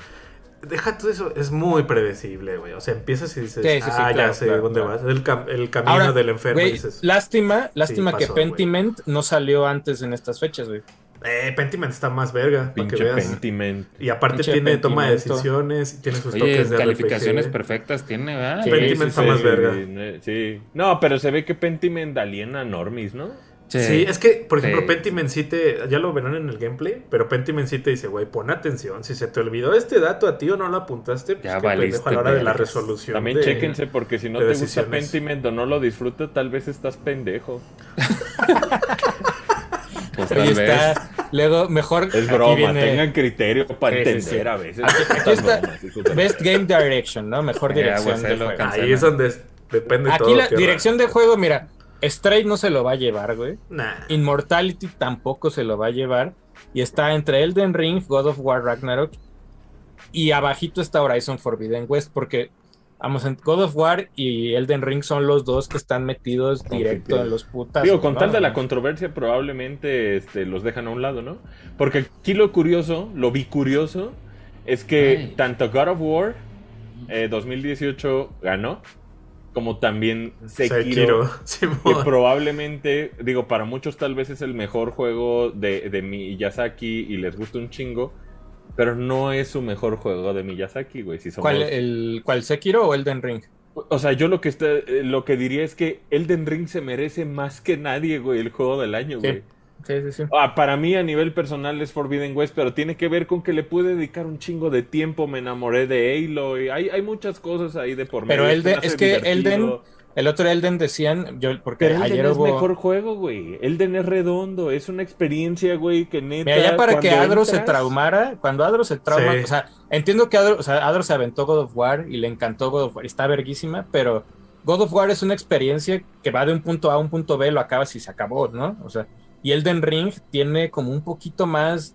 Deja todo eso, es muy predecible, güey. O sea, empiezas y dices, Sí, sí, sí, ah, claro, ya sé claro, dónde claro. vas. El, cam- el camino Ahora, del enfermo. güey, y dices, lástima, lástima pasó, que güey. Pentiment no salió antes en estas fechas, güey. Eh, Pentiment está más verga, para que veas. Pentiment. Y aparte Pinche tiene toma de decisiones, y tiene sus Oye, toques de calificaciones RPG. perfectas tiene, ¿verdad? Sí, Pentiment está más verga. Sí. No, pero se ve que Pentiment aliena a normies, ¿no? Sí, es que, por ejemplo, Sí. Pentiment sí te. Ya lo verán en el gameplay, pero Pentiment sí te dice, güey, pon atención. Si se te olvidó este dato a ti o no lo apuntaste, pues Ya pendejo valiste, a la hora de la resolución. También de- chéquense porque si no de te gusta. Pentiment o no lo disfrutas, tal vez estás pendejo. Pues Ahí tal vez. está. Luego, mejor. Es broma, viene tengan criterio para Sí, entender sí. a veces. Aquí- aquí estas está bromas, hijos de- Best Game Direction, ¿no? Mejor Eh, dirección de Aguacelo, juego. Ahí es donde depende Aquí todo. la dirección de juego, mira, Stray no se lo va a llevar, güey. Nah. Immortality tampoco se lo va a llevar. Y está entre Elden Ring, God of War Ragnarok. Y abajito está Horizon Forbidden West. Porque, vamos, en God of War y Elden Ring son los dos que están metidos directo en los putas. Digo, con tal de la controversia, probablemente este, los dejan a un lado, ¿no? Porque aquí lo curioso, lo bicurioso, es que Ay. tanto God of War eh, 2018 ganó, como también Sekiro, Sekiro. que probablemente, digo, para muchos tal vez es el mejor juego de, de Miyazaki y les gusta un chingo, pero no es su mejor juego de Miyazaki, güey. Si somos... ¿Cuál, el, ¿Cuál Sekiro o Elden Ring? O sea, yo lo que está, eh, lo que diría es que Elden Ring se merece más que nadie, güey, el juego del año, Sí. güey. Sí, sí, sí. Ah, para mí a nivel personal es Forbidden West, pero tiene que ver con que le pude dedicar un chingo de tiempo, me enamoré de Halo y hay, hay muchas cosas ahí de por medio. Pero Elden- es que divertido. Elden, el otro Elden decían, yo, porque Pero Elden ayer es hubo... mejor juego, güey. Elden es redondo, es una experiencia, güey, que neta... Mira, ya para que Adro se traumara, cuando Adro se trauma, Sí. o sea, entiendo que Adro, o sea, Adro se aventó God of War y le encantó God of War, está verguísima, pero God of War es una experiencia que va de un punto A a un punto B, lo acabas y se acabó, ¿no? O sea, y Elden Ring tiene como un poquito más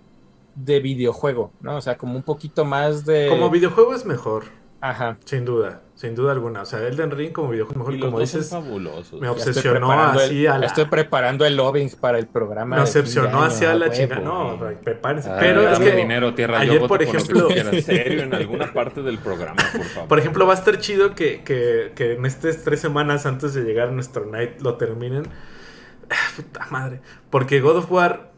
de videojuego, ¿no? O sea, como un poquito más de... Como videojuego es mejor. Ajá. Sin duda, sin duda alguna. O sea, Elden Ring como videojuego, mejor Y los como dices, fabulosos. me obsesionó el- así a la... Estoy preparando el lobbying para el programa. Me obsesionó hacia la huevo. chingada. No, prepárense. Ah, Pero es dame que, dinero, tierra, ayer, por ejemplo. En serio, en alguna parte del programa, por favor. por ejemplo, va a estar chido que, que, que en estas tres semanas antes de llegar a nuestro night lo terminen. Puta madre. Porque God of War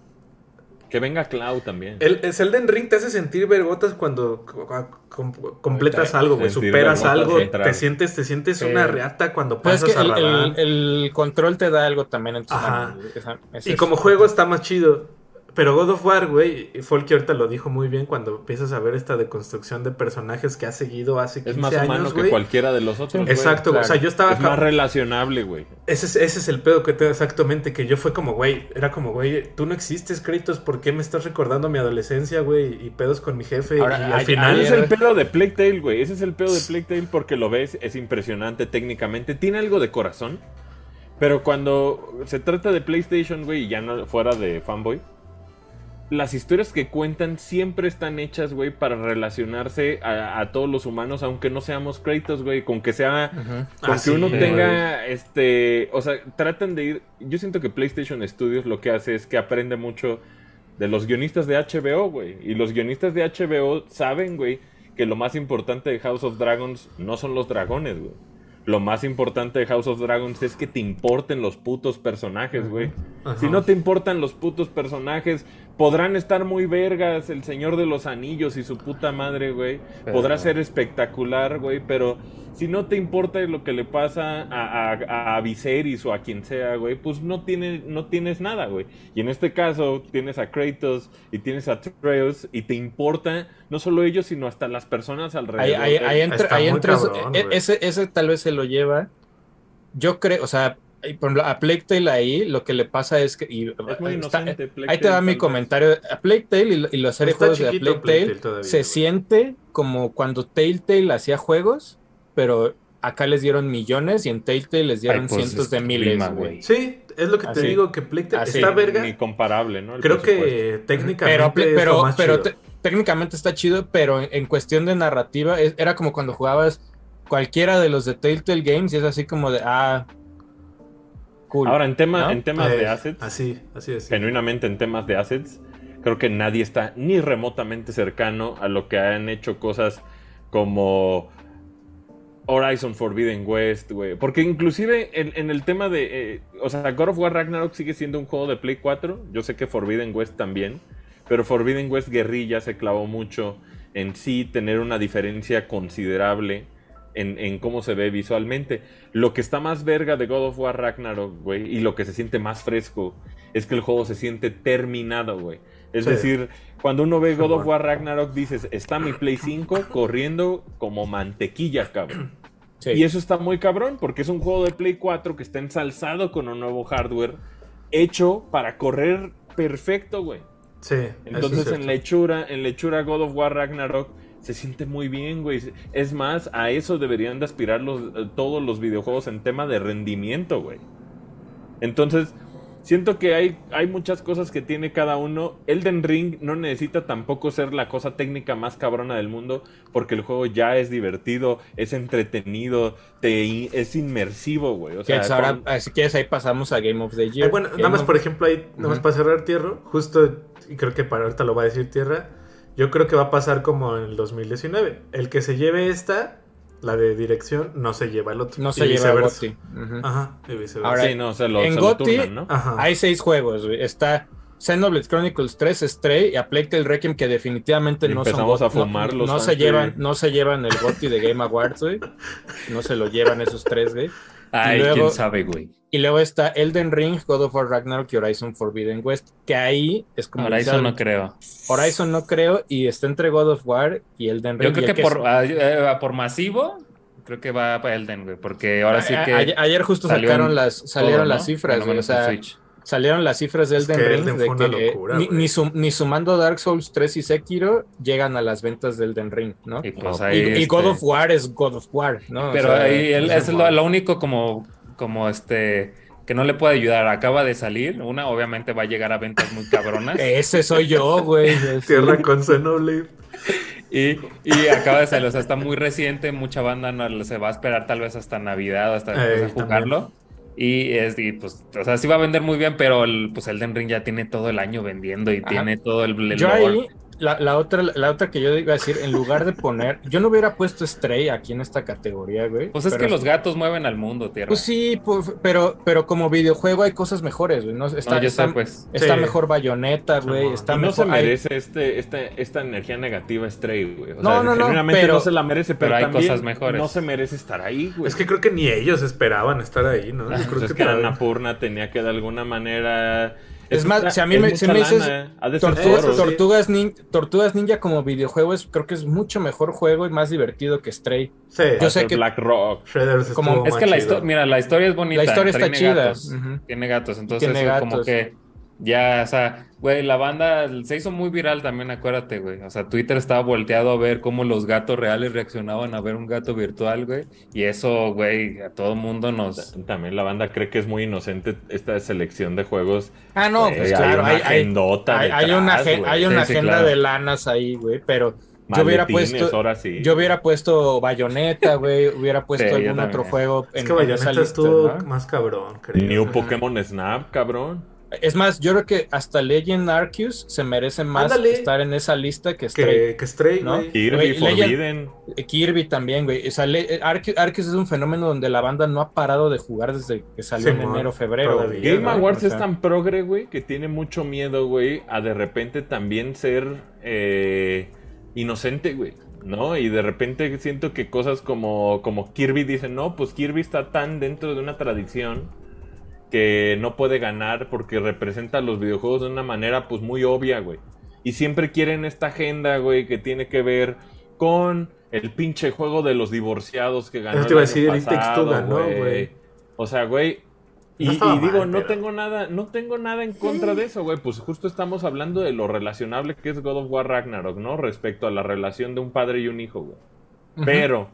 Que venga Cloud también. El, el Elden Ring te hace sentir vergotas cuando co- com- completas algo, güey. Superas algo, te sientes, te sientes una reata cuando Pero es pasas que a el, Radahn. el- el control te da algo también en tus Ajá. manos. Esa- ese Y es- como juego está más chido. Pero God of War, güey, y Folky ahorita lo dijo muy bien cuando empiezas a ver esta deconstrucción de personajes que ha seguido hace 15 Es más años, humano que cualquiera de los otros. güey. Exacto, o sea, yo estaba Es más relacionable, güey. Ese es, ese es el pedo que te exactamente, que yo fue como, güey, era como, güey, tú no existes, Kratos, ¿por qué me estás recordando mi adolescencia, güey? Y pedos con mi jefe. Ahora, y al final... Ese es el pedo de Plague Tale, güey. Ese es el pedo de Plague Tale porque lo ves, es impresionante técnicamente. Tiene algo de corazón. Pero cuando se trata de PlayStation, güey, y ya no fuera de fanboy, las historias que cuentan siempre están hechas, güey, para relacionarse a, a todos los humanos, aunque no seamos Kratos, güey, con que sea con Ah, que sí, uno güey. tenga, este, o sea, tratan de ir, yo siento que PlayStation Studios lo que hace es que aprende mucho de los guionistas de HBO, güey, y los guionistas de HBO saben, güey, que lo más importante de House of Dragons no son los dragones, güey. Lo más importante de House of Dragons es que te importen los putos personajes, güey. Si no te importan los putos personajes, podrán estar muy vergas el Señor de los Anillos y su puta madre, güey. Pero- Podrá ser espectacular, güey, pero si no te importa lo que le pasa a, a, a Viserys o a quien sea, güey, pues no, tiene, no tienes nada, güey. Y en este caso tienes a Kratos y tienes a Atreus y te importa no solo ellos, sino hasta las personas Ahí, alrededor. ahí, de- ahí entra- ahí cabrón, e- ese, ese tal vez se lo lleva. Yo creo, o sea, por ejemplo, a Plague Tale ahí lo que le pasa es que. y- Es muy está- inocente, Plague ahí te Tale, mi comentario. A Plague Tale y, y la serie de Está juegos de Plague Plague Tale Tale todavía, se güey. siente como cuando Telltale hacía juegos, pero acá les dieron millones y en Telltale les dieron Ay, pues, cientos de es miles, prima, güey. güey. Sí, es lo que te Así. digo, que Plague Tale Así. está Ni verga. comparable, ¿no? El Creo que técnicamente Pero, es lo pero, más pero chido. te- técnicamente está chido, pero en, en cuestión de narrativa, es- era como cuando jugabas cualquiera de los de Telltale Games y es así como de, ah, cool. Ahora, en, tema, ¿no? en temas Eh, de assets, Así, así es. genuinamente en temas de assets, creo que nadie está ni remotamente cercano a lo que han hecho cosas como Horizon Forbidden West, güey. Porque inclusive en, en el tema de... eh, o sea, God of War Ragnarok sigue siendo un juego de Play 4. Yo sé que Forbidden West también. Pero Forbidden West Guerrilla se clavó mucho en sí tener una diferencia considerable en, en cómo se ve visualmente. Lo que está más verga de God of War Ragnarok, güey, y lo que se siente más fresco, es que el juego se siente terminado, güey. Es Sí. decir, cuando uno ve God of. War Ragnarok, dices, está mi Play 5 corriendo como mantequilla, cabrón. Sí. Y eso está muy cabrón, porque es un juego de Play 4 que está ensalzado con un nuevo hardware hecho para correr perfecto, güey. Sí, eso Entonces es en lechura, en lechura God of War Ragnarok se siente muy bien, güey. Es más, a eso deberían de aspirar los, eh, todos los videojuegos en tema de rendimiento, güey. Entonces, siento que hay, hay muchas cosas que tiene cada uno. Elden Ring no necesita tampoco ser la cosa técnica más cabrona del mundo, porque el juego ya es divertido, es entretenido, te, in- es inmersivo, güey. O sea, ¿Quieres ahora, con- ah, si quieres, ahí pasamos a Game of the Year. Eh, bueno, Game nada más of- por ejemplo ahí, nada más Ujú. para cerrar Tierra, justo, y creo que para ahorita lo va a decir Tierra, yo creo que va a pasar como en el 2019. El que se lleve esta, la de dirección, no se lleva el otro. No y se lleva a. Gotti. Ajá, y viceversa. Ahora, sí, no, se lo, en se lo turnan, ¿no? Ajá. Hay seis juegos, güey. Está Xenoblade Chronicles 3, Stray y A Plague Tale Requiem, que definitivamente no son Empezamos a got- no- fumar no, los no fans se llevan, no se llevan el GOTY de Game Awards, güey. No se lo llevan esos tres, güey. Ay, luego- quién sabe, güey. Y luego está Elden Ring, God of War Ragnarok y Horizon Forbidden West, que ahí es como eso no creo. Horizon no creo y está entre God of War y Elden Ring. Yo creo que por, ah, eh, por masivo, creo que va para Elden, güey. Porque ahora sí que. a- ayer, justo sacaron las salieron todo, las cifras, güey, o sea, Switch. Salieron las cifras de Es Elden que Ring Elden de fue una locura, ni, ni, sum- ni sumando Dark Souls 3 y Sekiro llegan a las ventas de Elden Ring, ¿no? Y pues Y, y God este, of War es God of War, ¿no? O Pero sea, ahí es lo, lo único como, como este que no le puede ayudar. Acaba de salir. Una, obviamente, va a llegar a ventas muy cabronas. ese soy yo, güey. Tierra con Xenoblade. Y, y acaba de salir, o sea, está muy reciente, mucha banda no se va a esperar tal vez hasta Navidad o hasta después de jugarlo. Y es, y pues, o sea, sí va a vender muy bien, pero el, pues Elden Ring ya tiene todo el año vendiendo y Ajá. tiene todo el, el Yo lore. ahí, la, la otra, la otra que yo iba a decir, en lugar de poner, yo no hubiera puesto Stray aquí en esta categoría, güey. Pues es pero- que los gatos mueven al mundo, tierra. Pues sí, pues, pero, pero como videojuego hay cosas mejores, güey. No, está, no, yo está, pues. está Sí. mejor Bayonetta, güey. Está Y no mejor. se hay- merece este, este, esta energía negativa Stray, güey. O No, sea, no, no, pero- no se la merece, pero, pero hay también cosas mejores. no se merece estar ahí, güey. Es que creo que ni ellos esperaban estar ahí, ¿no? Yo Pues creo es que que todavía- Annapurna tenía que de alguna manera... Es más, si a mí me- si me dices lana, ser Tortugas, oro. Tortugas, Nin- Tortugas Ninja como videojuego es, creo que es mucho mejor juego y más divertido que Stray. Sí, Yo sé que- Black Rock. Como- Es que la historia, mira, la historia es bonita. La historia está tiene chida. Gatos. Tiene gatos, entonces Tiene como que ya, o sea, güey, la banda se hizo muy viral también, acuérdate, güey. O sea, Twitter estaba volteado a ver cómo los gatos reales reaccionaban a ver un gato virtual, güey. Y eso, güey, a todo mundo nos... También la banda cree que es muy inocente esta selección de juegos. Ah, no, Güey, pues claro, una hay, hay, agendota hay- hay detrás, una, güey. hay una Sí, sí, agenda claro. de lanas ahí, güey, pero yo hubiera puesto, ahora sí. yo hubiera puesto Bayonetta, güey, hubiera puesto Sí, algún otro juego Es en, que Bayonetta estuvo ¿no? más cabrón, creo. New. Pokémon Snap, cabrón. Es más, yo creo que hasta Legend Arceus se merece más Ándale. estar en esa lista que Stray. Que, que Stray, ¿no? Kirby, Legend- Forbidden. Eh, Kirby también, güey. O sea, Le- Arceus, Arceus es un fenómeno donde la banda no ha parado de jugar desde que salió en Simón, enero, febrero. todavía. Game ¿no? Awards O es sea, tan progre, güey, que tiene mucho miedo, güey, a de repente también ser eh, inocente, güey. ¿No? Y de repente siento que cosas como, como Kirby dicen, no, pues Kirby está tan dentro de una tradición que no puede ganar porque representa los videojuegos de una manera pues muy obvia, güey. Y siempre quieren esta agenda, güey, que tiene que ver con el pinche juego de los divorciados que ganó Eso te iba a decir, el pasado, ganó, güey. O sea, güey. Y, No y digo, mal, no pero- tengo nada, no tengo nada en contra de eso, güey. Pues justo estamos hablando de lo relacionable que es God of War Ragnarok, ¿no? Respecto a la relación de un padre y un hijo, güey. Pero,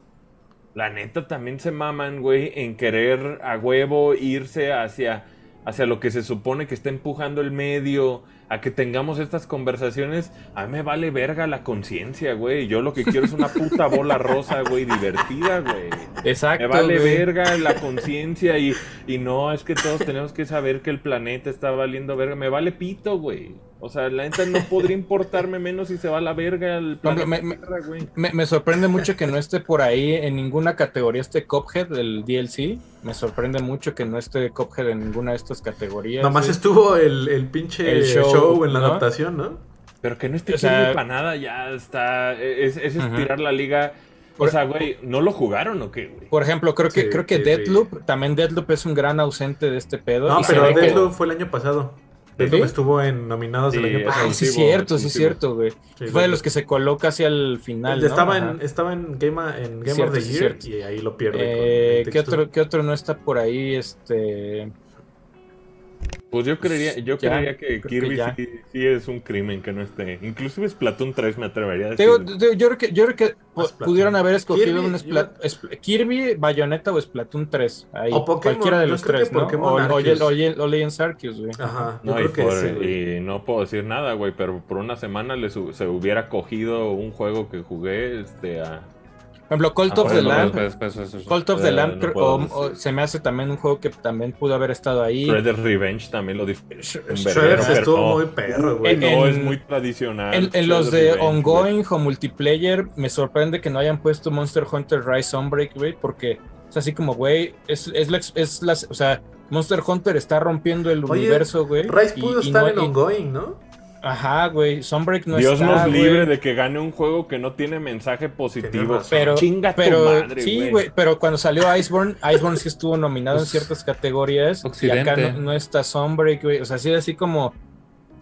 la neta también se maman, güey, en querer a huevo irse hacia, hacia lo que se supone que está empujando el medio, a que tengamos estas conversaciones. A mí me vale verga la conciencia, güey. Yo lo que quiero es una puta bola rosa, güey, divertida, güey. Exacto. Me vale güey. verga la conciencia y, y no, es que todos tenemos que saber que el planeta está valiendo verga. Me vale pito, güey. O sea, la neta no podría importarme menos si se va a la verga el planeta me- me- Tierra, güey. Me, me sorprende mucho que no esté por ahí en ninguna categoría este Cuphead del DLC. Me sorprende mucho que no esté Cuphead en ninguna de estas categorías. Nomás güey. estuvo el, el pinche El show, show, en la ¿no? adaptación, ¿no? Pero que no esté O sea- para nada, ya está. Es, es estirar la liga. O sea, güey, ¿no lo jugaron o qué, güey? Por ejemplo, creo que, Sí, creo que sí, Deathloop, también Deathloop es un gran ausente de este pedo. No, pero que- Deathloop fue el año pasado. ¿Sí? estuvo en nominados el Sí, año pasado. Ay, sí, es cierto, sí, es cierto, güey. Sí, Fue de los que se coló casi al final. ¿no? estaba, en, estaba en Game, en Game Cierto, of the sí, Year cierto. y ahí lo pierde. Eh, el ¿qué, otro, ¿Qué otro no está por ahí? Este. Pues yo creería, yo ya, creería que Kirby sí, sí es un crimen que no esté. Inclusive Splatoon 3 me atrevería a decir. Yo creo que, yo creo que pudieron haber escogido Kirby, un Splat- Spl- Kirby, Bayonetta o Splatoon 3. Ahí, O Pokémon, cualquiera de los tres, ¿no? Pokémon O, o, o- Legends Arceus, güey. Ajá, yo No, y, creo que por- y no puedo decir nada, güey, pero por una semana les se hubiera cogido un juego que jugué este, a, Por ejemplo, Cult Ah, of the Lamb. Pues, pues, Cult of the Eh, Lamb, no creo- puedo o- decir. o se me hace también un juego que también pudo haber estado ahí. Red Dead Revenge también lo disfruté. Sh- un Sh- verguero, Shredders pero estuvo no. muy perro, güey. En- No, es muy tradicional. En, en los de ongoing o multiplayer, me sorprende que no hayan puesto Monster Hunter Rise Sunbreak, güey, porque es así como, güey, es, es, la, ex- es la- o sea, Monster Hunter está rompiendo el Oye, universo, güey. Rise y- pudo y estar no- en y- ongoing, ¿no? Ajá, güey, Sunbreak no Dios está, nos güey. libre de que gane un juego que no tiene mensaje positivo. Pero, Chinga tu pero madre, sí, güey. güey, pero cuando salió Iceborne, Iceborne sí estuvo nominado en Pues, ciertas categorías Occidente. y acá no, no está Sunbreak, güey, o sea, sí así como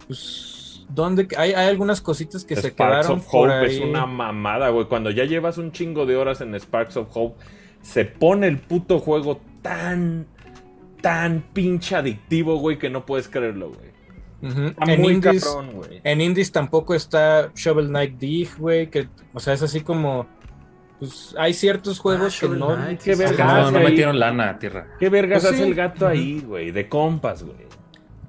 pues ¿dónde hay, hay algunas cositas que se Sparks quedaron of por Hope ahí. es una mamada, güey. Cuando ya llevas un chingo de horas en Sparks of Hope, se pone el puto juego tan, tan pinche adictivo, güey, que no puedes creerlo, güey. Está En muy indies, cabrón, güey. en indies tampoco está Shovel Knight Dig, güey, que o sea, es así como pues hay ciertos juegos que no Knight, qué sí, verga. sí. No, no ahí. metieron lana, tierra. ¿Qué vergas Pues hace sí. el gato ahí, güey? De compas, güey.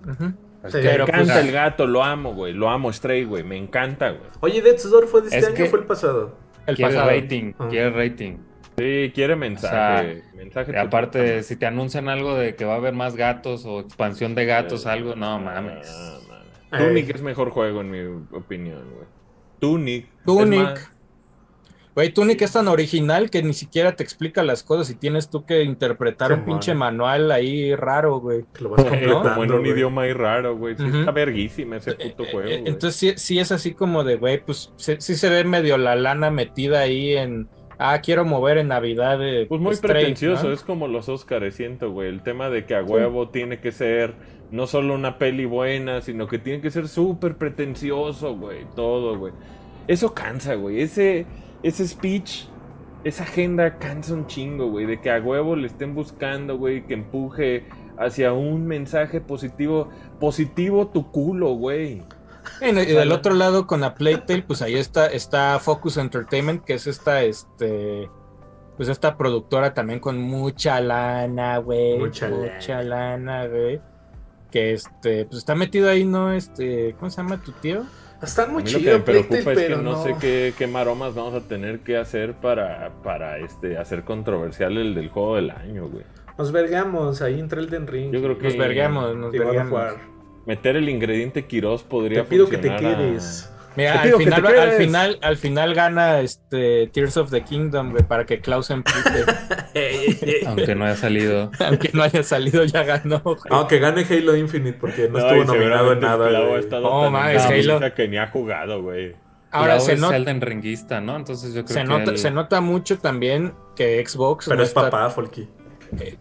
Ujú. Sí, Me pero, encanta pues, el gato, lo amo, güey. Lo amo, Stray, güey. Me encanta, güey. Oye, Death's Door fue de este Es año que- o fue el pasado. El quiere pasado. rating, Ah. quiere rating. Sí, quiere mensaje. mensaje aparte, si te anuncian algo de que va a haber más gatos o expansión de gatos, algo, no mames. Mames. Eh. Tunic es mejor juego, en mi opinión, güey. Tunic. Tunic. Güey, Tunic es tan original que ni siquiera te explica las cosas y tienes tú que interpretar un pinche manual ahí raro, güey. Que lo vas completando, Como en un idioma ahí raro, güey. Sí, está verguísima ese puto Eh, juego. eh, güey. Entonces sí, sí es así como de, güey, pues sí se ve medio la lana metida ahí en, ah, quiero mover en Navidad. de Pues muy pretencioso, ¿no? es como los Oscars, siento, güey. El tema de que a huevo tiene que ser no solo una peli buena, sino que tiene que ser súper pretencioso, güey. Todo, güey. Eso cansa, güey. Ese, ese speech, esa agenda cansa un chingo, güey. De que a huevo le estén buscando, güey, que empuje hacia un mensaje positivo. Positivo tu culo, güey. Y, y del otro lado con la Playtale, pues ahí está, está Focus Entertainment, que es esta, este, pues esta productora también con mucha lana, güey. Mucha Mucha, lana, güey. Que este, pues está metido ahí, ¿no? Este, ¿cómo se llama tu tío? Están A muy mí lo que chido, me preocupa Playtale, es que pero no, sé qué, qué maromas vamos a tener que hacer para, para este, hacer controversial el del juego del año, güey. Nos vergamos ahí entre Elden Ring. Yo creo que Nos vergamos, nos vergamos. Meter el ingrediente Quiroz podría Te pido que te funcionar a- quedes. Mira, Te al final, te al final, al final gana este Tears of the Kingdom, güey, para que Klaus empute. Aunque no haya salido. Aunque no haya salido, ya ganó. güey. Aunque gane Halo Infinite porque no, No, estuvo nominado en nada. Clau ha estado tan en Halo. que ni ha jugado, güey. Ahora se, nota Elden Ringuista, ¿no? Entonces yo creo se, que nota, se nota mucho también que Xbox Pero no es está- papá, Folky.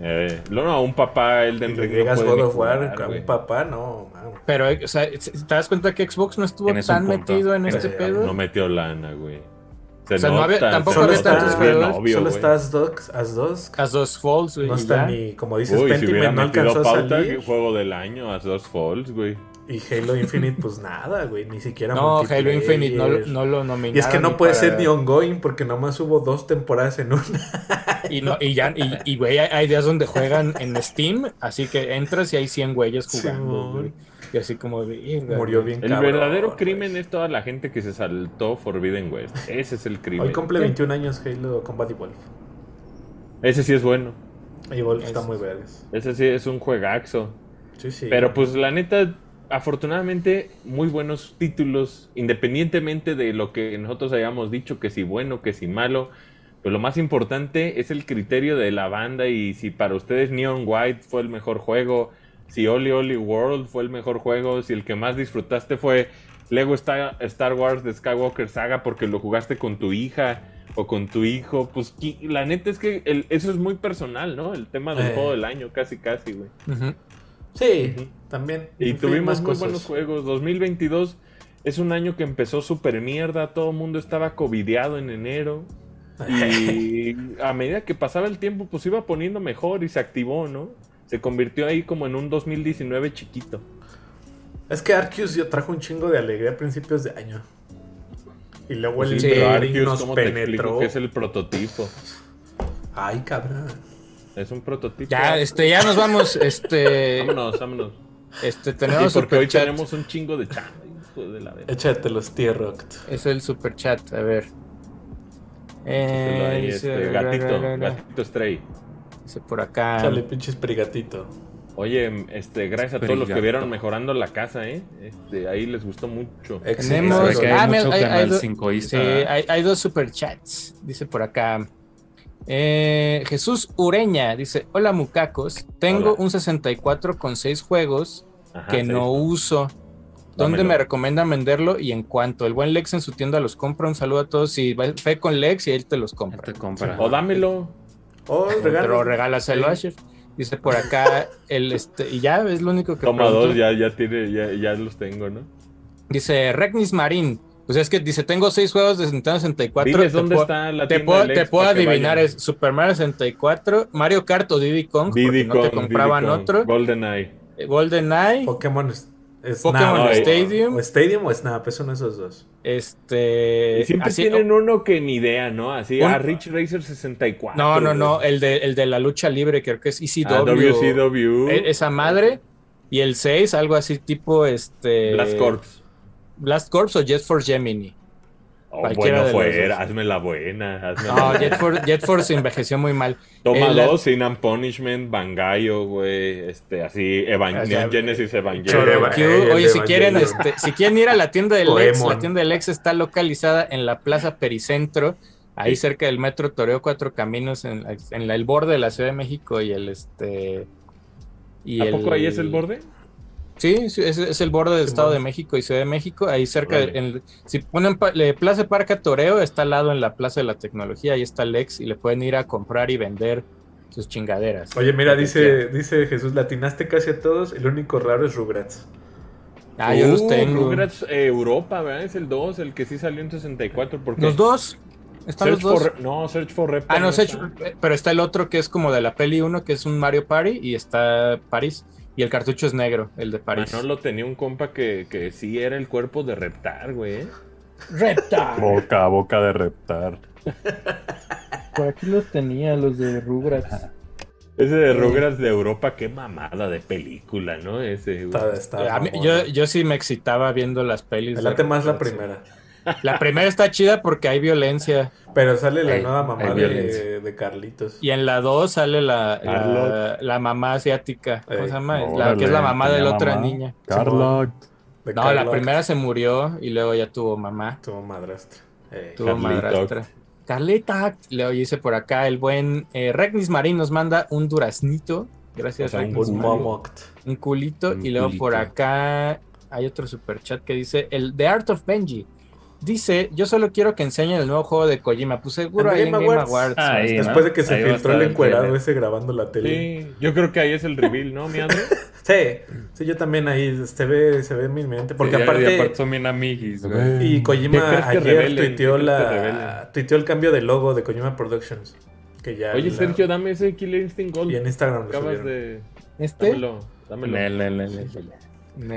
Eh, no, no, un papá, el Si de no llegas God of War a un papá, no. Pero, o sea, ¿te das cuenta que Xbox no estuvo Tienes tan punto. metido en este pedo? No metió lana, güey. Se O sea, no había- tampoco había tantos es bien juegos, obvio, Solo güey. está As Dusk, As Dusk. As dos Falls, güey. No está ya. ni, como dices, Uy, si Pentiment no metido alcanzó a pauta, salir. que juego del año, a dos Falls, güey. Y Halo Infinite, pues nada, güey. Ni siquiera No, Halo. Infinite no, lo- no lo nominaron. Y es que no puede para- ser ni ongoing porque nomás hubo dos temporadas en una. Y, no, y ya, y, y, güey, hay, días donde juegan en Steam, así que entras y hay 100 güeyes jugando, güey. Y así como, verga, Murió bien El cabrón, verdadero crimen es toda la gente que se saltó Forbidden West. Ese es el crimen. Hoy cumple 21 años Halo Combat Evolve. Ese sí es bueno. Evolve está Es- muy verdes. Ese sí es un juegaxo. Sí, sí. Pero pues la neta, afortunadamente, muy buenos títulos, independientemente de lo que nosotros hayamos dicho, que si bueno, que si malo. Pero lo más importante es el criterio de la banda y si para ustedes Neon White fue el mejor juego, si Oli Oli World fue el mejor juego, si el que más disfrutaste fue Lego Star, Star Wars de Skywalker Saga porque lo jugaste con tu hija o con tu hijo, pues la neta es que el- eso es muy personal, ¿no? El tema del Eh. juego del año, casi casi, güey. Sí, también. Y tuvimos muy buenos juegos. 2022 es un año que empezó súper mierda. Todo el mundo estaba covideado en enero. Y a medida que pasaba el tiempo, pues iba poniendo mejor y se activó, ¿no? Se convirtió ahí como en un 2019 chiquito. Es que Arceus ya trajo un chingo de alegría a principios de año. Y luego el Sí, Arceus, nos ¿cómo te penetró. que es el prototipo? Ay, cabrón. Es un prototipo. Ya, este, ya nos vamos, este, Vámonos, vámonos. este, Sí, tenemos porque hoy tenemos un chingo de hijo de la verga. Échate los T-Rocked. Es el superchat, a ver. Ahí, Eh, dice, este, gatito, gatito Stray. dice por acá. Échale, pinches prigatito. Oye, este, gracias a todos los que vieron mejorando la casa, ¿eh? Este, ahí les gustó mucho. Tenemos- hay Ah, hay- hay do- cincoísta. Sí, hay, hay dos superchats, dice por acá. Eh, Jesús Ureña dice: Hola mucacos, tengo Hola. un 64 con 6 juegos Ajá, que sí. no uso. ¿Dónde Dámelo. me recomiendan venderlo y en cuánto? El buen Lex en su tienda los compra. Un saludo a todos. Si va- fe con Lex y él te los compra. te compra. O dámelo. Oh. Pero regálaselo a Asher. Dice por acá el este y ya es lo único que Toma dos, ya, ya tiene, ya, ya los tengo, ¿no? Dice Regnis Marín. Pues es que dice, tengo seis juegos de Nintendo 64. Diles dónde puedo- está la Te puedo, te puedo adivinar, vayan. es Super Mario 64, Mario Kart o Diddy Kong, porque Diddy no te Kong, compraban Diddy Kong, otro, GoldenEye. eh, GoldenEye, Pokémon es- Snap. Pokémon Ay. Stadium, O Stadium o Snap, es uno de esos dos. este... Y siempre así- tienen uno que ni idea, ¿no? Así, Un- ah, Rich Racer 64. no, no, no, el de, el de la lucha libre, creo que es ECW. Ah, WCW. E- esa madre, Y el 6, algo así tipo este. Blast Corps. Blast Corps o Jet Force Gemini. Oh, bueno, fuera, hazme la buena. Hazme No, la Jet Force, Jet Force envejeció muy mal. Toma dos, Sin and Punishment, Bangayo, güey. Este, así, Evan O sea, Neon Genesis Evangelion. Oye, si quieren, este, si quieren ir a la tienda del ex, Poemon. la tienda del ex está localizada en la Plaza Pericentro, ahí Sí. cerca del metro Toreo Cuatro Caminos, en, la- en la- el borde de la Ciudad de México y el este. Y ¿A poco ahí es el borde? Sí, sí, es, es el borde del. Estado de México y Ciudad de México, ahí cerca, Órale. en- si ponen Plaza Parque Toreo, está al lado en la Plaza de la Tecnología, ahí está el ex y le pueden ir a comprar y vender sus chingaderas. Oye, mira, dice, dice Jesús, latinaste casi a todos, el único raro es Rugrats. Ah, yo los Uh, tengo. Rugrats, eh, Europa, ¿verdad? Es el 2, el que sí salió en 64. Porque Los dos. Están Search los dos. for, no, Search for Reptar. Ah, no, no sé, está. pero está el otro que es como de la peli 1, que es un Mario Party, y está París. Y el cartucho es negro, el de París. Manolo tenía un compa que, que sí era el cuerpo de Reptar, güey. Reptar. Boca a boca de reptar. Por aquí los tenía, los de Rugrats. Ese de Rugrats de Europa, qué mamada de película, ¿no? Ese, güey. Está, está A mí- yo, yo sí me excitaba viendo las pelis. Me de late más la primera. La primera está chida porque hay violencia. Pero sale la Hay- nueva mamá de, de Carlitos. Y en la 2 sale la, la, mamá asiática. ¿Cómo se llama? la que es la mamá de la otra mamá. niña. Carlot. De No, la primera se murió y luego ya tuvo mamá. Tuvo madrastra. Ey. Tuvo madrastra. Carlita, le dice por acá el buen eh, Regnis Marín nos manda un duraznito. Gracias, O sea, un Regnis Un Marín. momoct. Un culito. Un y luego por acá hay otro superchat que dice: El The Art of Benji. Dice: Yo solo quiero que enseñen el nuevo juego de Kojima. Pues seguro ahí en Game Awards. Awards. Ah, ahí, ¿no? Después de que se Ahí filtró el encuerado trailer. ese grabando la tele. Sí, yo creo que ahí es el reveal, ¿no, mi André? Sí, sí, yo también ahí se ve, se ve inminente. Porque Sí, y aparte, aparte son bien amiguis, güey. y ¿Qué Kojima ayer revelen? tuiteó, ¿Qué crees que la, tuiteó el cambio de logo de Kojima Productions. Que ya Oye, la- Sergio, dame ese Killer Instinct Gold. Y en Instagram lo Acabas subieron. de... Este. Dámelo, dámelo. Le, le, le,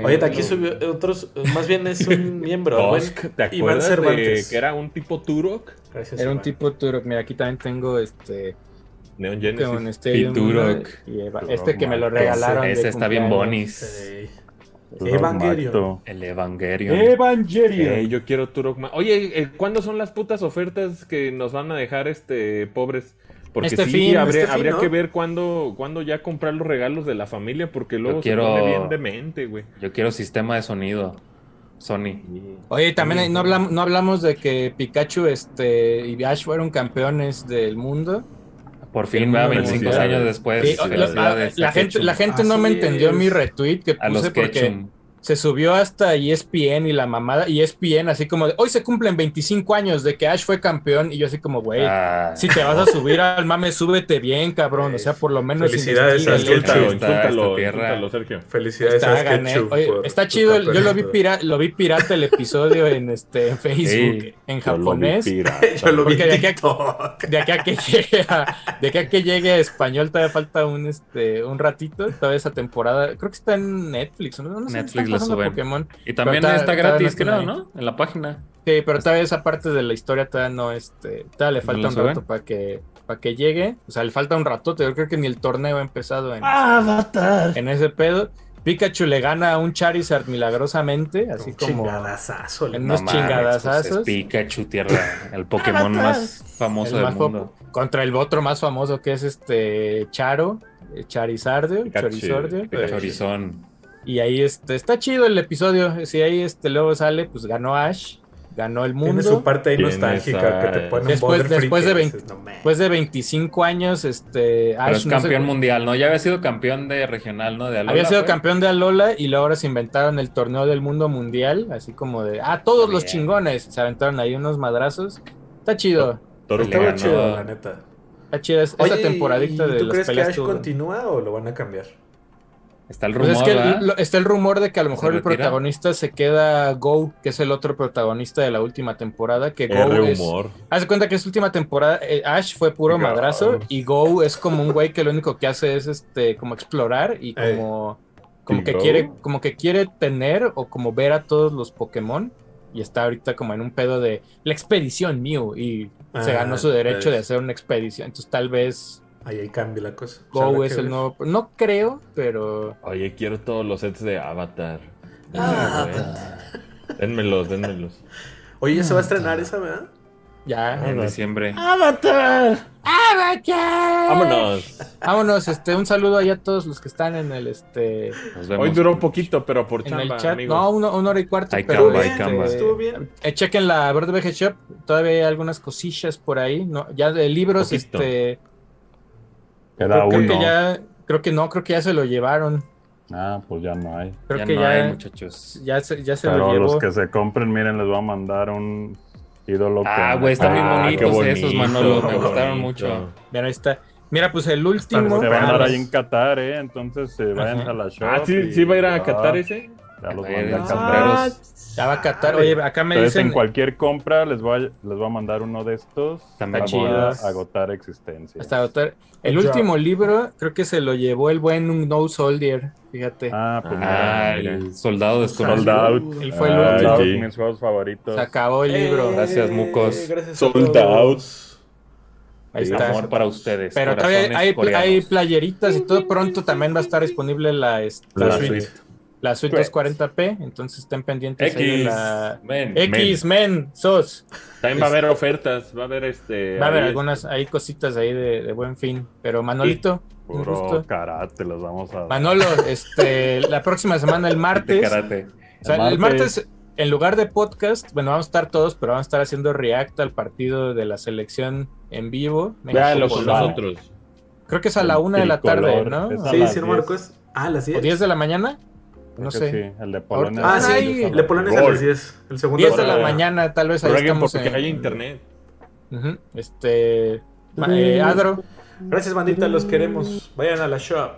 Oye, aquí subió otros, más bien es un miembro. Tusk, ¿te Iván acuerdas de Cervantes. que era un tipo Turok? Gracias, Era un Iván. tipo Turok. Mira, aquí también tengo este. Neon con Genesis. Stadium Y Turok. y Eva- Turok, este que me lo regalaron. Ese de está bien bonis. Sí. Evangelion. El Evangelion. Ey, yo quiero Turok Oye, eh, ¿cuándo son las putas ofertas que nos van a dejar este pobres? Porque Este sí, fin, habría, este fin, habría ¿no? que ver cuándo, cuándo ya comprar los regalos de la familia, porque luego quiero- se pone bien demente, güey. Yo quiero sistema de sonido. Sony. Oye, también hay- no hablamos, no hablamos de que Pikachu este, y Ash fueron campeones del mundo. Por fin, va, mundo 25 felicidades. años después. Sí, la, felicidades la a gente, la gente no me entendió es. mi retweet que A los puse porque Ketchum. Se subió hasta ESPN y la mamada. Y E ESPN así como de, hoy se cumplen 25 años de que Ash fue campeón. Y yo así como, güey, Ah, si te vas a subir al mame, súbete bien, cabrón. O sea, por lo menos Felicidades a Sergio. Felicidades Está, a Oye, está chido, yo lo vi, campeonato. pira- lo vi pirata el episodio en este en Facebook, Sí, en Yo lo vi japonés. pirata. Yo lo vi Porque en de aquí a-. De que llegue a, de acá que llegue a español todavía falta un este un ratito, toda esa temporada. Creo que está en Netflix, ¿no? No sé, Netflix suben. Pokémon. Y también está gratis, no creo. ¿no? En la página. Sí, pero todavía esa parte de la historia todavía no este, todavía le ¿No falta un rato para que para que llegue, o sea, le falta un ratote, yo creo que ni el torneo ha empezado en, en ese pedo. Pikachu le gana a un Charizard milagrosamente, así Un como chingadazazo. en unos chingadazazos. pues es Pikachu, tierra, el Pokémon más famoso el del más mundo. contra el otro más famoso que es este Charo, eh, Charizardio, Pikachu, Chorizordio. Pikachu. Chorizón. Y ahí este, está chido el episodio. Si ahí este luego sale, pues ganó Ash, ganó el Tiene mundo. su parte ahí Tiene nostálgica que te esa- pone Después- después de que 20 dices, "No mames". Después de 25 años, este Pero Ash es no sé- campeón mundial, ¿no? Ya había sido campeón de regional, ¿no? De Alola, había sido fue. campeón de Alola y luego ahora se inventaron el torneo del mundo mundial, así como de, ah, todos los chingones. Se aventaron ahí unos madrazos. Está chido. Ganó- chido, la neta. Está chida es- Oye, esa temporadita ¿y de ¿Tú las crees que. Ash continúa o lo van a cambiar? Está el Pues rumor, es que ¿verdad? lo- está el rumor de que a lo mejor el protagonista se queda Go, que es el otro protagonista de la última temporada, que Go es... humor. Haz de cuenta que es última temporada, eh, Ash fue puro madrazo y Go es como un güey que lo único que hace es este como explorar y Ey. como, como ¿Y que Go? quiere, como que quiere tener o como ver a todos los Pokémon y está ahorita como en un pedo de la expedición Mew y se Ah, ganó su derecho de pues. hacer una expedición. Entonces tal vez Ahí, ahí cambia la cosa. Go es el nuevo. No creo, pero. Oye, quiero todos los sets de Avatar. Denmelos, Denmelos, denmelos. Oye, ya se va a estrenar esa, ¿verdad? Ya. En diciembre. ¡Avatar! ¡Vámonos! Vámonos, este, un saludo ahí a todos los que están en el este Nos vemos. Hoy duró un poquito, pero por en el chat. amigos. No, una hora y cuarto. Hay pero camba, hay este. Estuvo bien. eh, chequen la Verde VG Shop. Todavía hay algunas cosillas por ahí. No, ya de libros, Poquito. este. Queda creo, creo uno. que ya. Creo que no, creo que ya se lo llevaron. Ah, pues ya no hay. Creo ya que no ya, hay, muchachos. ya se, ya se lo Pero llevó. los que se compren, miren, les voy a mandar un ídolo. Ah, güey, están bien bonitos qué esos, bonito, Manolo. Me gustaron bonito. mucho. Mira, ahí está. Mira, pues el último. Se va a Vamos. ahí en Qatar, ¿eh? Entonces eh, vayan Ajá. a la shop. Ah, ¿sí, y sí va a ir a Qatar ese? Ya los Va a Qatar. Ya va a catar. Oye, acá me Entonces, dicen. en cualquier compra les voy a, les voy a mandar uno de estos. También agotar existencia. Hasta agotar. El último libro, creo que se lo llevó el buen No Soldier. Fíjate. Ah, pues Ah, mira. el soldado Sold desconocido. Él fue el Ah, último. sí, mis juegos favoritos. Se acabó el libro. Eh, Gracias, mucos. Gracias a Sold todos. Ahí está. Amor para ustedes. Pero todavía hay, hay playeritas y todo. Pronto también va a estar disponible la, La la, suite. suite. La suite 240p. Entonces estén pendientes ahí de X. la. Ven. X Men SOS. También va a haber ofertas, va a haber este... Va a haber ahí, algunas hay cositas ahí de, de buen fin. Pero Manolito, un Puro gusto. karate los vamos a Manolo, este, la próxima semana, el De martes. karate. O sea, el martes, en lugar de podcast, bueno, vamos a estar todos, pero vamos a estar haciendo react al partido de la selección en vivo. Véalo con nosotros. Creo que es a la una de la tarde, ¿no? es Sí, 10. Marcos. Ah, a las ¿O 10. 10 de la mañana? No sé. sí, el de Polonia. Ah, sí. Ay, El de Polonia es a gol. las 10. El segundo 10 de la mañana, tal vez ahí Rueguen estamos porque en- haya internet. Este... eh, Adro, Gracias, bandita, los queremos. Vayan a la shop.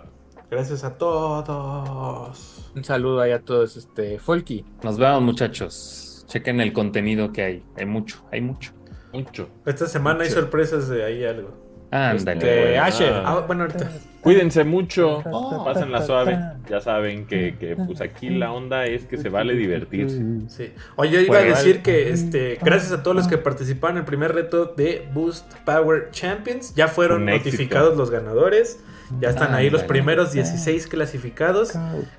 Gracias a todos. un saludo ahí a todos. Este, Folky. Nos vemos, muchachos. Chequen el contenido que hay. Hay mucho, hay mucho. Mucho. Esta semana hay sorpresas de ahí algo. Ándale. Este. Asher. Ah, bueno, ahorita. Cuídense mucho, pásenla suave. Ya saben que, que, pues aquí la onda es que se vale divertirse. Sí. Oye, yo iba a Bueno, decir que este, gracias a todos los que participaron en el primer reto de Boost Power Champions. Ya fueron notificados los ganadores. Ya están ahí los primeros 16 clasificados.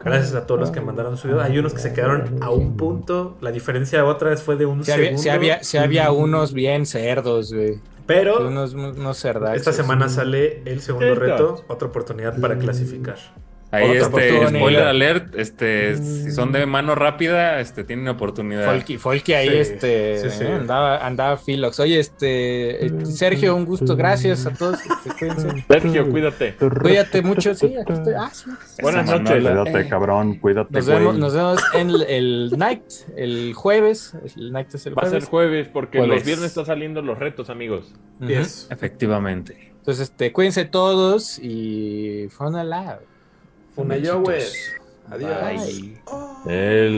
Gracias a todos los que mandaron su video. Hay unos que se quedaron a un punto. La diferencia otra vez fue de un Si había, segundo. si había, si había unos bien cerdos, güey. Pero Unos, unos cerdazos. esta semana sale el segundo reto. Otra oportunidad para clasificar. Ahí, este, spoiler alert, este, si son de mano rápida, este, tienen oportunidad. Folky, Folky ahí Sí, este sí, sí. eh, andaba, andaba Filox. Oye, este eh, Sergio, un gusto, gracias a todos. este, cuídense. Sergio, cuídate. Cuídate mucho, sí, aquí estoy. Ah, sí. Buenas Esa noches. Manola. Cuídate, Eh. cabrón, cuídate, Nos güey. vemos, nos vemos en el, el night, el jueves. El night es el Va a ser jueves. jueves porque Jueves. los viernes están saliendo los retos, amigos. Yes. Efectivamente. Entonces, este, cuídense todos y fue una live. Una yo, güey. Besitos. Adiós. Bye. El